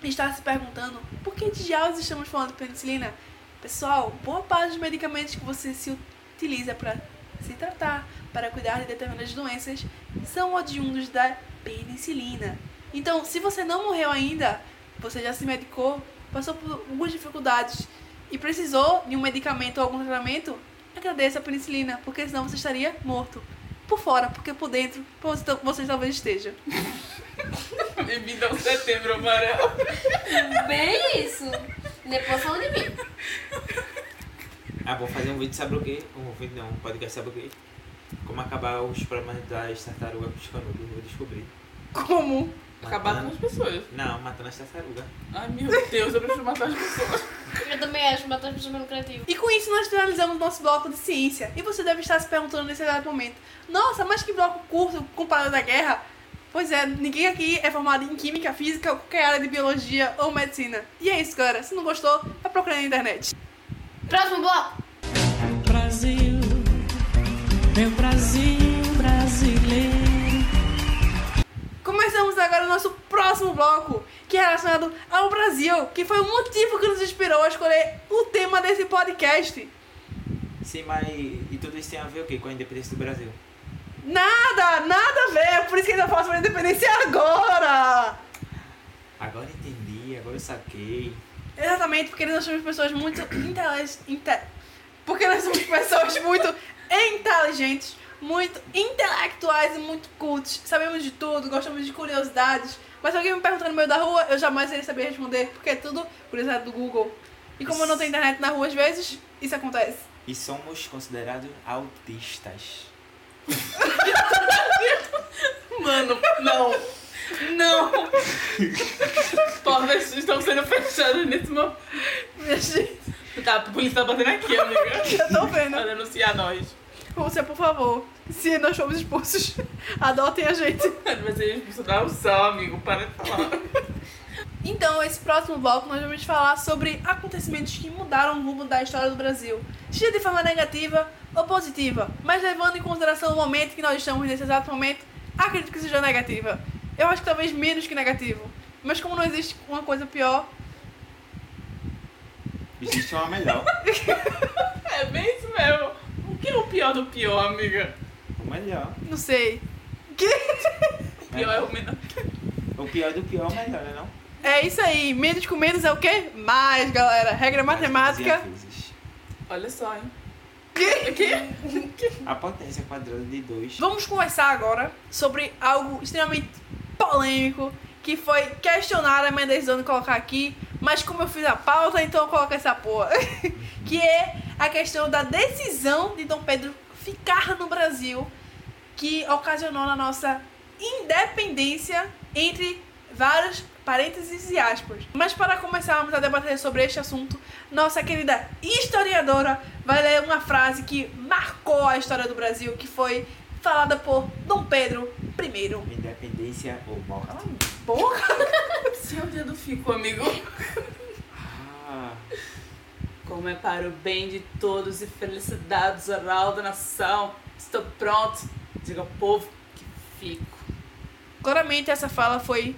está se perguntando por que diabos estamos falando de penicilina? Pessoal, boa parte dos medicamentos que você se utiliza para se tratar, para cuidar de determinadas doenças, são oriundos da penicilina. Então, se você não morreu ainda, você já se medicou, passou por algumas dificuldades e precisou de um medicamento ou algum tratamento, agradeça a penicilina, porque senão você estaria morto. Por fora, porque por dentro você, você talvez esteja. Bem-vindo ao setembro amarelo. Bem isso. Depois falando de mim. Ah, vou fazer um vídeo, sabe o quê? Um vídeo não, um podcast, sabe o quê? Como acabar os problemas das tartarugas com os canudos, eu vou descobrir. Como? Acabar com as pessoas. Não, matando as tartarugas. Ai meu Deus, eu preciso matar as pessoas. Eu também acho matar as pessoas pelo criativo. E com isso nós finalizamos nosso bloco de ciência. E você deve estar se perguntando nesse exato momento: Nossa, mas que bloco curto comparado à guerra? Pois é, ninguém aqui é formado em química, física, ou qualquer área de biologia ou medicina. E é isso, galera. Se não gostou, vai procurar na internet. Próximo bloco. Brasil, meu Brasil Começamos agora o nosso próximo bloco, que é relacionado ao Brasil, que foi o motivo que nos inspirou a escolher o tema desse podcast. Sim, mas. E tudo isso tem a ver o quê? Com a independência do Brasil? Nada, nada a ver, por isso que ainda faço a independência agora! Agora entendi, agora eu saquei. Exatamente, porque nós somos pessoas muito inteligentes. Inte... Porque nós somos pessoas muito inteligentes, muito intelectuais e muito cultos. Sabemos de tudo, gostamos de curiosidades. Mas se alguém me perguntar no meio da rua, eu jamais iria saber responder, porque é tudo curiosidade do Google. E como eu não tenho internet na rua às vezes, isso acontece. E somos considerados autistas. Mano, não. Não. Portas estão sendo fechadas nesse momento. Tá, a polícia tá batendo aqui, amiga. eu tô vendo. Pra denunciar nós. Você, por favor, se nós formos expulsos, adotem a gente. Vai ser expulso da alção, amigo. Para de falar. Então, esse próximo bloco nós vamos falar sobre acontecimentos que mudaram o rumo da história do Brasil, seja de forma negativa ou positiva, mas levando em consideração o momento que nós estamos nesse exato momento, acredito que seja negativa. Eu acho que talvez menos que negativo, mas como não existe uma coisa pior, Existe uma melhor. É bem isso mesmo. Que é o pior do pior, amiga? O melhor. não sei. Que? O pior é o menor. O pior do pior é o melhor, né não? É isso aí, menos com menos é o quê? Mais, galera. Regra matemática. Vezes. Olha só, hein? Que? Que? A potência quadrada de 2. Vamos conversar agora sobre algo extremamente polêmico que foi questionada a minha decisão de colocar aqui, mas como eu fiz a pauta, então eu coloco essa porra. que é a questão da decisão de Dom Pedro ficar no Brasil, que ocasionou na nossa independência entre vários parênteses e aspas. Mas para começarmos a debater sobre este assunto, nossa querida historiadora vai ler uma frase que marcou a história do Brasil, que foi falada por Dom Pedro I. Independência ou morte. Porra! Esse é o dia do fico, amigo. Ah, Como é para o bem de todos e felicidade geral da nação. Estou pronto. Diga ao povo que fico. Claramente essa fala foi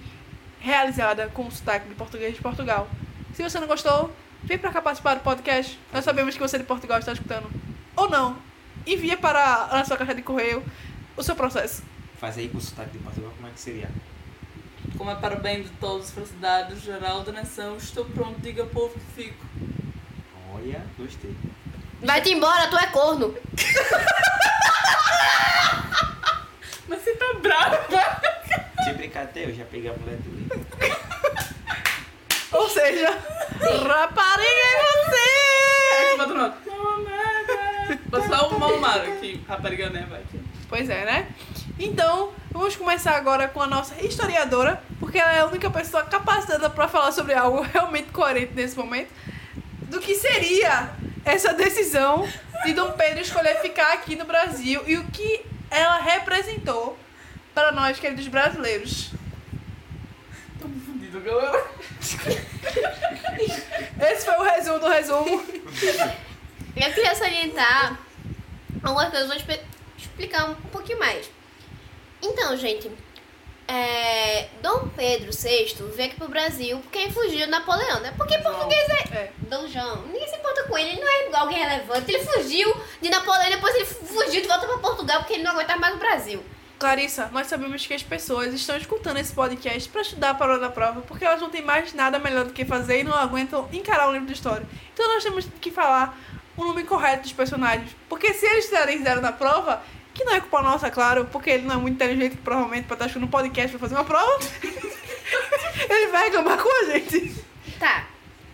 realizada com o sotaque de português de Portugal. Se você não gostou, vem pra cá participar do podcast. Nós sabemos que você de Portugal está escutando. Ou não. Envia para a sua caixa de correio o seu processo. faz aí com o sotaque de Portugal, como é que seria? Como é para o bem de todos e felicidade geral da nação. Estou pronto. Diga ao povo que fico. Olha, gostei. Vai-te embora, tu é corno. Mas você tá brava. Se brincar até eu já peguei a mulher dele. Ou seja, rapariga é você! outro. Bota só o Malmar aqui. Rapariga neva aqui. Pois é, né? Então, vamos começar agora com a nossa historiadora, porque ela é a única pessoa capacitada para falar sobre algo realmente coerente nesse momento, do que seria essa decisão de Dom Pedro escolher ficar aqui no Brasil e o que ela representou para nós, queridos brasileiros. Tamo fudido, galera. Esse foi o resumo do resumo. Eu queria salientar algumas coisas, vou expli- explicar um pouquinho mais. Então, gente, é, Dom Pedro VI veio aqui pro Brasil porque ele fugiu de Napoleão, né? Porque português é... É. Dom João, ninguém se importa com ele, ele não é alguém relevante. Ele fugiu de Napoleão e depois ele fugiu de volta pra Portugal porque ele não aguentava mais o Brasil. Clarissa, nós sabemos que as pessoas estão escutando esse podcast para estudar para a hora da prova, porque elas não têm mais nada melhor do que fazer e não aguentam encarar o livro de história. Então nós temos que falar o nome correto dos personagens. Porque se eles tirarem zero na prova, que não é culpa nossa, claro, porque ele não é muito inteligente, provavelmente, para estar escutando um podcast para fazer uma prova, ele vai reclamar com a gente. Tá,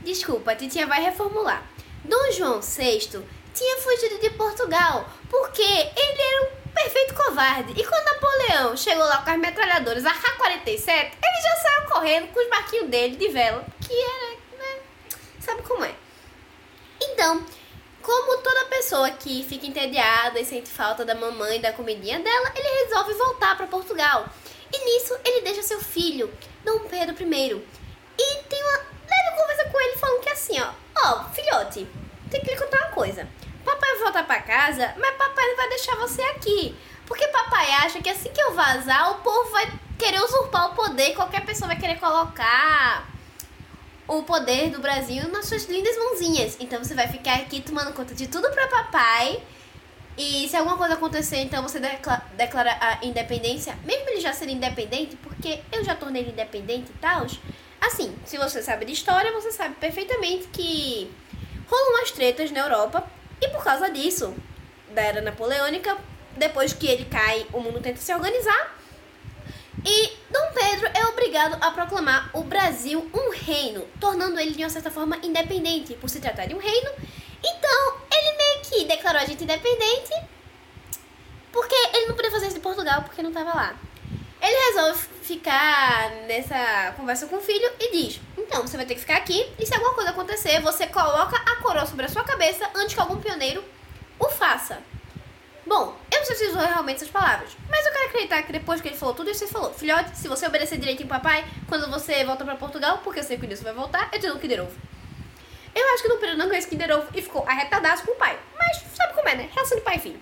desculpa, a titia vai reformular. Dom João VI tinha fugido de Portugal porque ele era um perfeito covarde. E quando Napoleão chegou lá com as metralhadoras, a K-47, ele já saiu correndo com os barquinhos dele de vela, que era, né, sabe como é. Então, como toda pessoa que fica entediada e sente falta da mamãe e da comidinha dela, ele resolve voltar para Portugal. E nisso ele deixa seu filho, Dom Pedro I. E tem uma leve conversa com ele falando que assim, ó, ó, filhote, tem que lhe contar uma coisa. Papai vai voltar pra casa, mas papai não vai deixar você aqui. Porque papai acha que assim que eu vazar, o povo vai querer usurpar o poder, qualquer pessoa vai querer colocar o poder do Brasil nas suas lindas mãozinhas. Então você vai ficar aqui tomando conta de tudo pra papai. E se alguma coisa acontecer, então você decla- declara a independência, mesmo ele já sendo independente, porque eu já tornei ele independente e tal. Assim, se você sabe de história, você sabe perfeitamente que rolam umas tretas na Europa. E por causa disso, da era napoleônica, depois que ele cai, o mundo tenta se organizar. E Dom Pedro é obrigado a proclamar o Brasil um reino, tornando ele de uma certa forma independente, por se tratar de um reino. Então, ele meio que declarou a gente independente, porque ele não podia fazer isso de Portugal, porque não estava lá. Ele resolve ficar nessa conversa com o filho e diz: Então, você vai ter que ficar aqui, e se alguma coisa acontecer, você coloca a coroa sobre a sua cabeça antes que algum pioneiro o faça. Bom, eu não sei se usou realmente essas palavras, mas eu quero acreditar que depois que ele falou tudo isso, ele falou: Filhote, se você obedecer direitinho papai, quando você volta pra Portugal, porque eu sei que o vai voltar, eu te dou um Kinder Ovo. Eu acho que no período não ganhou esse Kinder Ovo e ficou arretadaço com o pai. Mas sabe como é, né? Relação de pai e filho.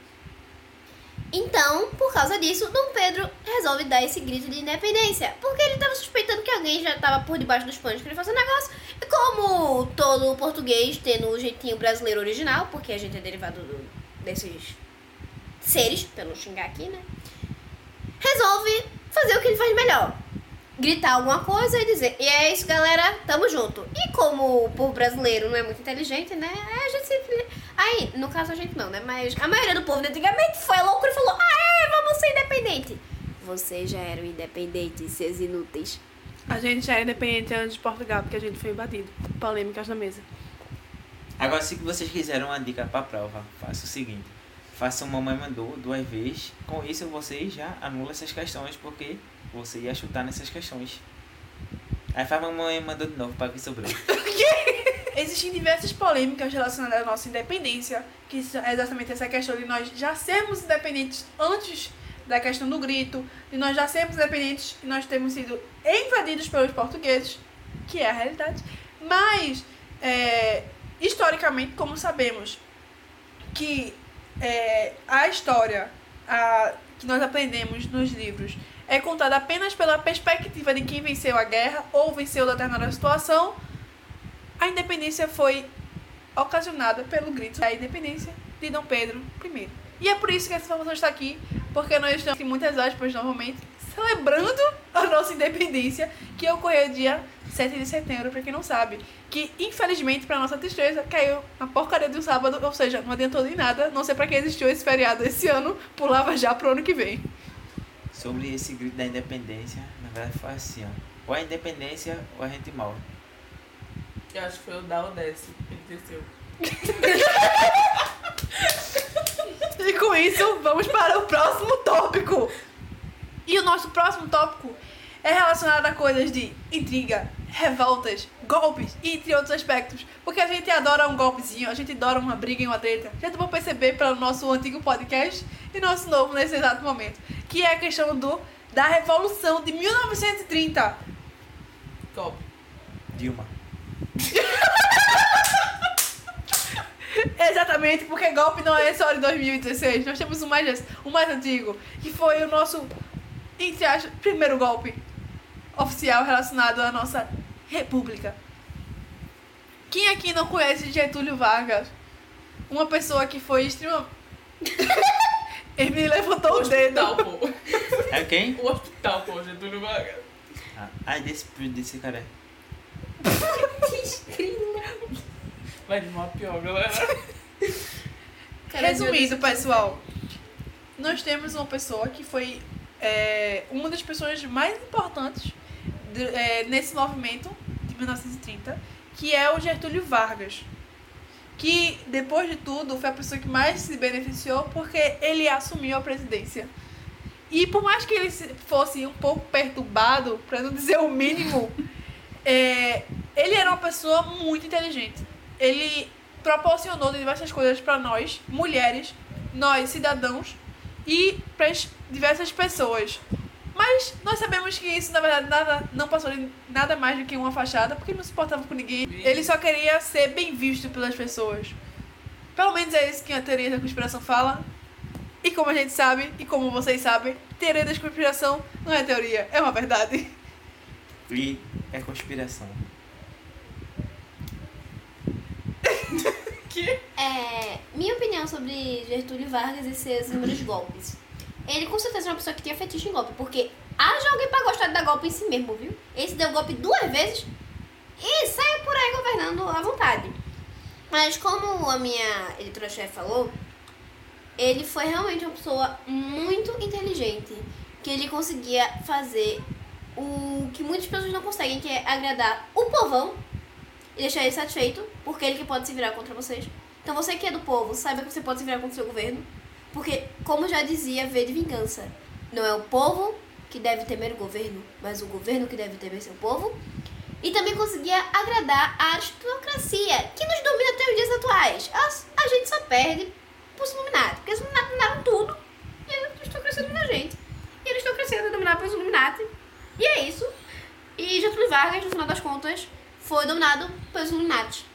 Então, por causa disso, Dom Pedro resolve dar esse grito de independência. Porque ele estava suspeitando que alguém já estava por debaixo dos panos querendo fazer um negócio. E como todo português tendo o jeitinho brasileiro original, porque a gente é derivado do- desses seres, pra não xingar aqui, né? Resolve fazer o que ele faz melhor. Gritar alguma coisa e dizer, e é isso, galera, tamo junto. E como o povo brasileiro não é muito inteligente, né? A gente sempre. Aí, no caso a gente não, né? Mas a maioria do povo antigamente foi louco e falou: Ah, é, vamos ser independente. Vocês já eram independentes, seus inúteis. A gente já é independente antes de Portugal, porque a gente foi invadido. Polêmicas na mesa. Agora, se vocês quiserem uma dica pra prova, faça o seguinte. Faça uma mamãe mandou duas vezes. Com isso, vocês já anulam essas questões, porque você ia chutar nessas questões. Aí faz mamãe mandou de novo pra que sobrou. Existem diversas polêmicas relacionadas à nossa independência, que é exatamente essa questão de nós já sermos independentes antes da questão do grito, de nós já sermos independentes e nós termos sido invadidos pelos portugueses, que é a realidade. Mas, é, historicamente, como sabemos que é, a história a, que nós aprendemos nos livros é contada apenas pela perspectiva de quem venceu a guerra ou venceu determinada situação, a independência foi ocasionada pelo grito da independência de Dom Pedro I. E é por isso que essa informação está aqui, porque nós estamos, em muitas aspas, novamente, celebrando a nossa independência, que ocorreu dia 7 de setembro, para quem não sabe. Que, infelizmente, para nossa tristeza, caiu na porcaria de um sábado, ou seja, não adiantou em nada, não sei para que existiu esse feriado esse ano, pulava já pro ano que vem. Sobre esse grito da independência, na verdade foi assim, ó. Ou a independência ou a gente morre. Eu acho que foi o da Odesse. Ele desceu. E com isso, vamos para o próximo tópico. E o nosso próximo tópico é relacionado a coisas de intriga, revoltas, golpes, entre outros aspectos. Porque a gente adora um golpezinho, a gente adora uma briga e uma treta. Já deu pra perceber pelo nosso antigo podcast e nosso novo nesse exato momento. Que é a questão do, da Revolução de 1930. Golpe. Dilma. Exatamente, porque golpe não é só de 2016. Nós temos um mais, um mais antigo, que foi o nosso, entre aspas, primeiro golpe oficial relacionado à nossa república. Quem aqui não conhece Getúlio Vargas? Uma pessoa que foi extremamente... Ele me levantou o dedo. hospital, pô. É quem? O hospital, pô, Getúlio Vargas. Ah, ah, desse, desse cara. Vai de uma pior, galera. Resumindo, pessoal, nós temos uma pessoa que foi é, uma das pessoas mais importantes é, nesse movimento de 1930, que é o Getúlio Vargas. Que, depois de tudo, foi a pessoa que mais se beneficiou porque ele assumiu a presidência. E por mais que ele se- fosse um pouco perturbado, para não dizer o mínimo, é, ele era uma pessoa muito inteligente. Ele proporcionou diversas coisas para nós, mulheres, nós, cidadãos, e para diversas pessoas. Mas nós sabemos que isso, na verdade, nada, não passou de nada mais do que uma fachada, porque ele não se importava com ninguém. Ele só queria ser bem visto pelas pessoas. Pelo menos é isso que a teoria da conspiração fala. E como a gente sabe, e como vocês sabem, teoria da conspiração não é teoria, é uma verdade. E é conspiração. É, minha opinião sobre Getúlio Vargas e seus inúmeros golpes. Ele com certeza é uma pessoa que tinha fetiche em golpe, porque haja alguém pra gostar de dar golpe em si mesmo, viu? Esse deu golpe duas vezes e saiu por aí governando à vontade. Mas como a minha editora-chefe falou, ele foi realmente uma pessoa muito inteligente, que ele conseguia fazer o que muitas pessoas não conseguem, que é agradar o povão e deixar ele satisfeito, porque ele que pode se virar contra vocês. Então você que é do povo, saiba que você pode se virar contra o seu governo, porque, como já dizia V de Vingança, não é o povo que deve temer o governo, mas o governo que deve temer seu povo. E também conseguia agradar a aristocracia, que nos domina até os dias atuais. A, a gente só perde pros Illuminati, porque os Illuminati dominaram tudo e a aristocracia domina a gente. E a aristocracia é dominada pelos Illuminati. E é isso. E Getúlio Vargas, no final das contas, foi dominado pelos Illuminati.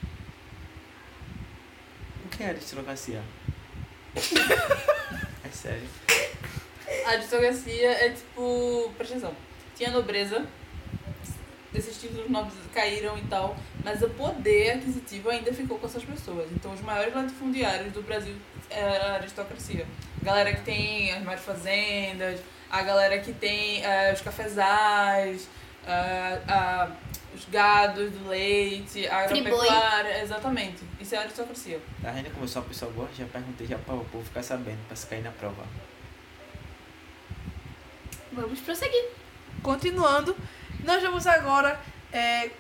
O que é aristocracia? é sério. A aristocracia é tipo. Presta atenção. Tinha nobreza, esses títulos nobres caíram e tal, mas o poder aquisitivo ainda ficou com essas pessoas. Então, os maiores latifundiários do Brasil era a aristocracia. A galera que tem as maiores fazendas, a galera que tem eh, os cafezais, os gados do leite, a agropecuária. Exatamente. Isso é a aristocracia. Como eu sou uma pessoa boa? Já perguntei já para o povo ficar sabendo, para se cair na prova. Vamos prosseguir. Continuando, nós vamos agora é,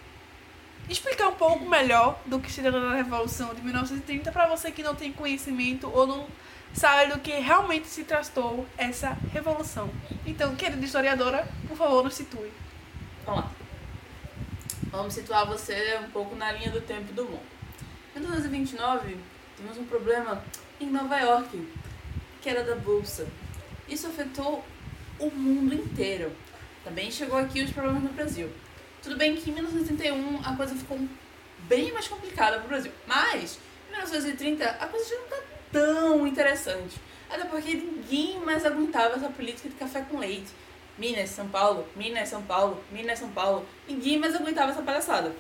explicar um pouco melhor do que se deu na Revolução de 1930 para você que não tem conhecimento ou não sabe do que realmente se tratou essa revolução. Então, querida historiadora, por favor, nos situe. Vamos lá. Vamos situar você um pouco na linha do tempo do mundo. Em 1929, tivemos um problema em Nova York, que era da Bolsa. Isso afetou o mundo inteiro. Também chegou aqui os problemas no Brasil. Tudo bem que em 1931 a coisa ficou bem mais complicada pro Brasil. Mas, em 1930, a coisa já não tá tão interessante. Até porque ninguém mais aguentava essa política de café com leite. Minas, São Paulo, Minas, São Paulo, Minas, São Paulo. Ninguém mais aguentava essa palhaçada.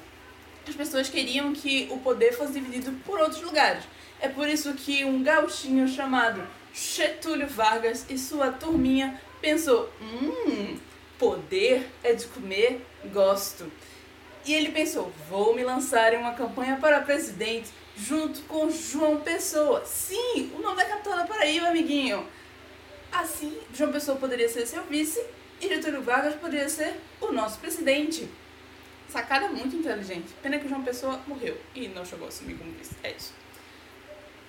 As pessoas queriam que o poder fosse dividido por outros lugares. É por isso que um gauchinho chamado Getúlio Vargas e sua turminha pensou: hum, poder é de comer, gosto. E ele pensou: vou me lançar em uma campanha para presidente junto com João Pessoa. Sim, o nome da capital da Paraíba, amiguinho. Assim, João Pessoa poderia ser seu vice e Getúlio Vargas poderia ser o nosso presidente. Sacada muito inteligente. Pena que João Pessoa morreu e não chegou a assumir como vice. É isso.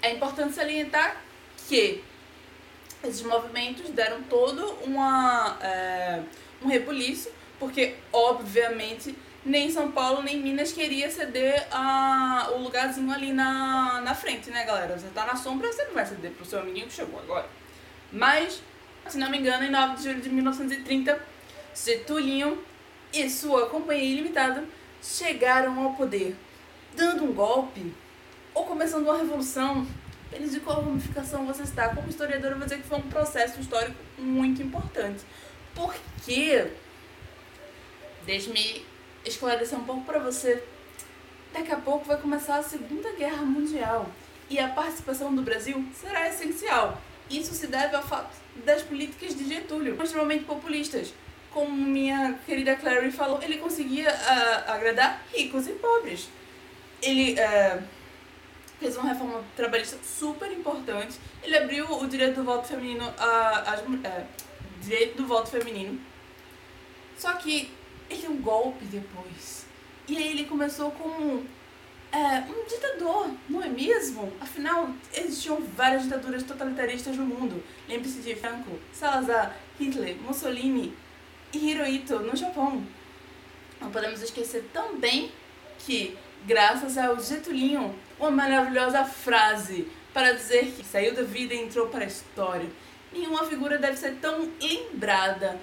É importante salientar que esses movimentos deram todo uma, é, um rebuliço, porque, obviamente, nem São Paulo nem Minas queria ceder a, o lugarzinho ali na, na frente, né, galera? Você tá na sombra, você não vai ceder pro seu amiguinho que chegou agora. Mas, se não me engano, em 9 de julho de 1930, Getulinho e sua companhia ilimitada chegaram ao poder, dando um golpe ou começando uma revolução. Depende de qual ramificação você está. Como historiador, eu vou dizer que foi um processo histórico muito importante. Porque, deixe-me esclarecer um pouco para você. Daqui a pouco vai começar a Segunda Guerra Mundial e a participação do Brasil será essencial. Isso se deve ao fato das políticas de Getúlio, extremamente populistas. Como minha querida Clary falou, ele conseguia ah, agradar ricos e pobres. Ele ah, fez uma reforma trabalhista super importante. Ele abriu o direito do voto feminino é, direito do voto feminino. Só que ele deu um golpe depois. E aí ele começou como é, um ditador, não é mesmo? Afinal, existiam várias ditaduras totalitaristas no mundo. Lembre-se de Franco, Salazar, Hitler, Mussolini e Hirohito no Japão. Não podemos esquecer também que, graças ao Getulinho, uma maravilhosa frase para dizer que saiu da vida e entrou para a história. Nenhuma figura deve ser tão lembrada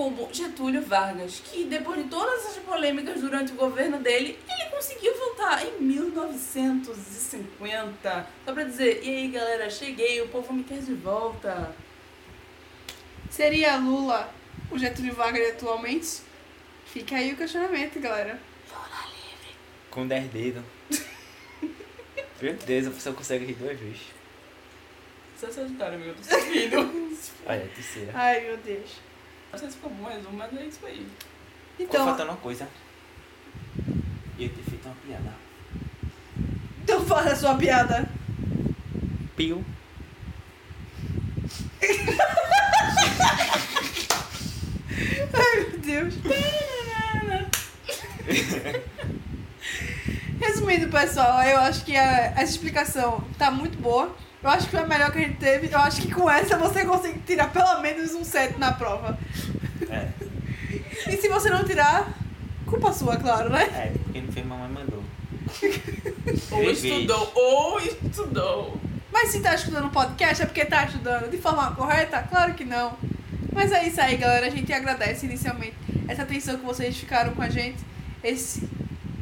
como Getúlio Vargas, que depois de todas as polêmicas durante o governo dele, ele conseguiu voltar em 1950. Só pra dizer, e aí galera, cheguei, o povo me quer de volta. Seria Lula o Getúlio Vargas atualmente? Fica aí o questionamento, galera. Com 10 dedos. Meu Deus, a pessoa consegue rir duas vezes. Você é Sagitário, meu, eu tô. Olha, a terceira. Ai, meu Deus. Não sei se ficou bom resumo, mas é isso aí. Ficou Então, faltando uma coisa. E eu ter feito uma piada. então fala a sua piada. Pio. Ai, meu Deus. Resumindo, pessoal, eu acho que a, essa explicação tá muito boa. Eu acho que foi a melhor que a gente teve. Eu acho que com essa você consegue tirar pelo menos um 7 na prova. É, E se você não tirar, culpa sua, claro, né? é, porque não fez mamãe mandou. Ou estudou, ou estudou. Mas se tá escutando o podcast é porque tá estudando de forma correta? Claro que não. Mas é isso aí, galera. A gente agradece inicialmente essa atenção que vocês ficaram com a gente. Esse,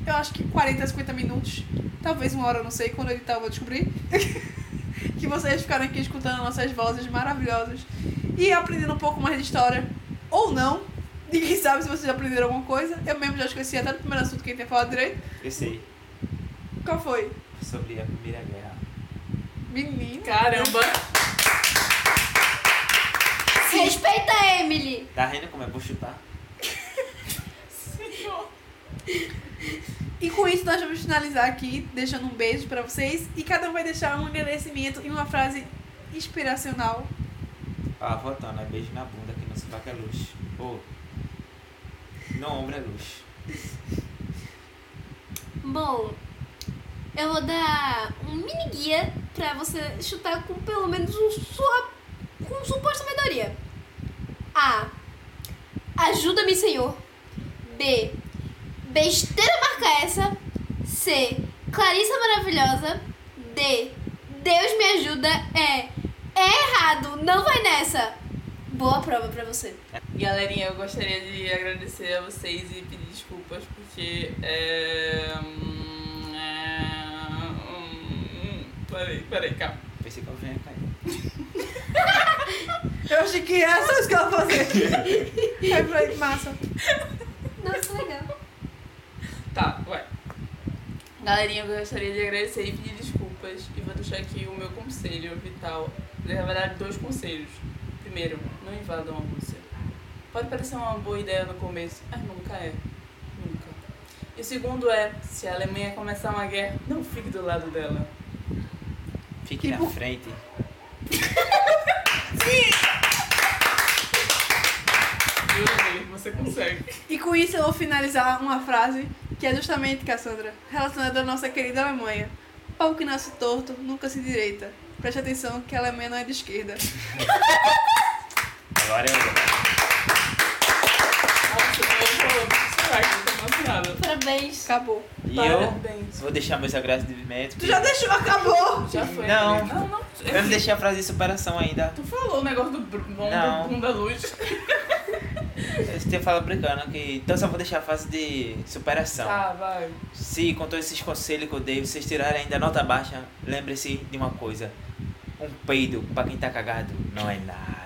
eu acho que 40, 50 minutos. Talvez uma hora, eu não sei. Quando editar eu vou descobrir. que vocês ficaram aqui escutando nossas vozes maravilhosas. E aprendendo um pouco mais de história. Ou não. Ninguém sabe se vocês aprenderam alguma coisa. Eu mesmo já esqueci até do primeiro assunto que a gente ia falar direito. Eu sei. Qual foi? Sobre a Primeira Guerra. Menino. Caramba! Respeita a Emily. Tá rindo como é? Vou chutar. Senhor. E com isso nós vamos finalizar aqui, deixando um beijo pra vocês. E cada um vai deixar um agradecimento e uma frase inspiracional. Ah, voltando, é beijo na bunda que no sovaco é luxo. Ô. No ombro é luxo. Bom, eu vou dar um mini guia pra você chutar com pelo menos um sua, com suposta sabedoria. A. Ajuda-me, Senhor. B. Besteira marca essa. C. Clarissa maravilhosa. D. Deus me ajuda. É. É errado, não vai nessa. Boa prova pra você. Galerinha, eu gostaria de agradecer a vocês e pedir desculpas porque é. hum, é, hum, Peraí, peraí, calma. Pensei que eu vinha cair. Eu achei que essa isso que ela fazer. Aí eu falei, massa. Nossa, legal. Tá, vai. Galerinha, eu gostaria de agradecer e pedir desculpas. E vou deixar aqui o meu conselho vital. Na verdade, dois conselhos. Primeiro, não invadam a Rússia. Pode parecer uma boa ideia no começo, mas nunca é. Nunca. E o segundo é, se a Alemanha começar uma guerra, não fique do lado dela. Fique Tipo- na frente. Eu você consegue. E com isso eu vou finalizar uma frase que é justamente, Cassandra, relacionada à nossa querida Alemanha. Pau que nasce torto, nunca se direita. Preste atenção que a Alemanha não é de esquerda. Agora eu. Nossa, eu tô. Eu? Parabéns. Acabou. E eu Parabéns. vou deixar meus agradecimentos. Tu já deixou, acabou! Já foi. Não. né? Não, não. Eu não deixei a frase de superação ainda. Tu falou o negócio do bom Não. do bunda luz. Eu tinha falado brincando que. Então só vou deixar a frase de superação. Tá, vai. Se com todos esses conselhos que eu dei, vocês tirarem ainda nota baixa, lembre-se de uma coisa. Um peido pra quem tá cagado não é nada.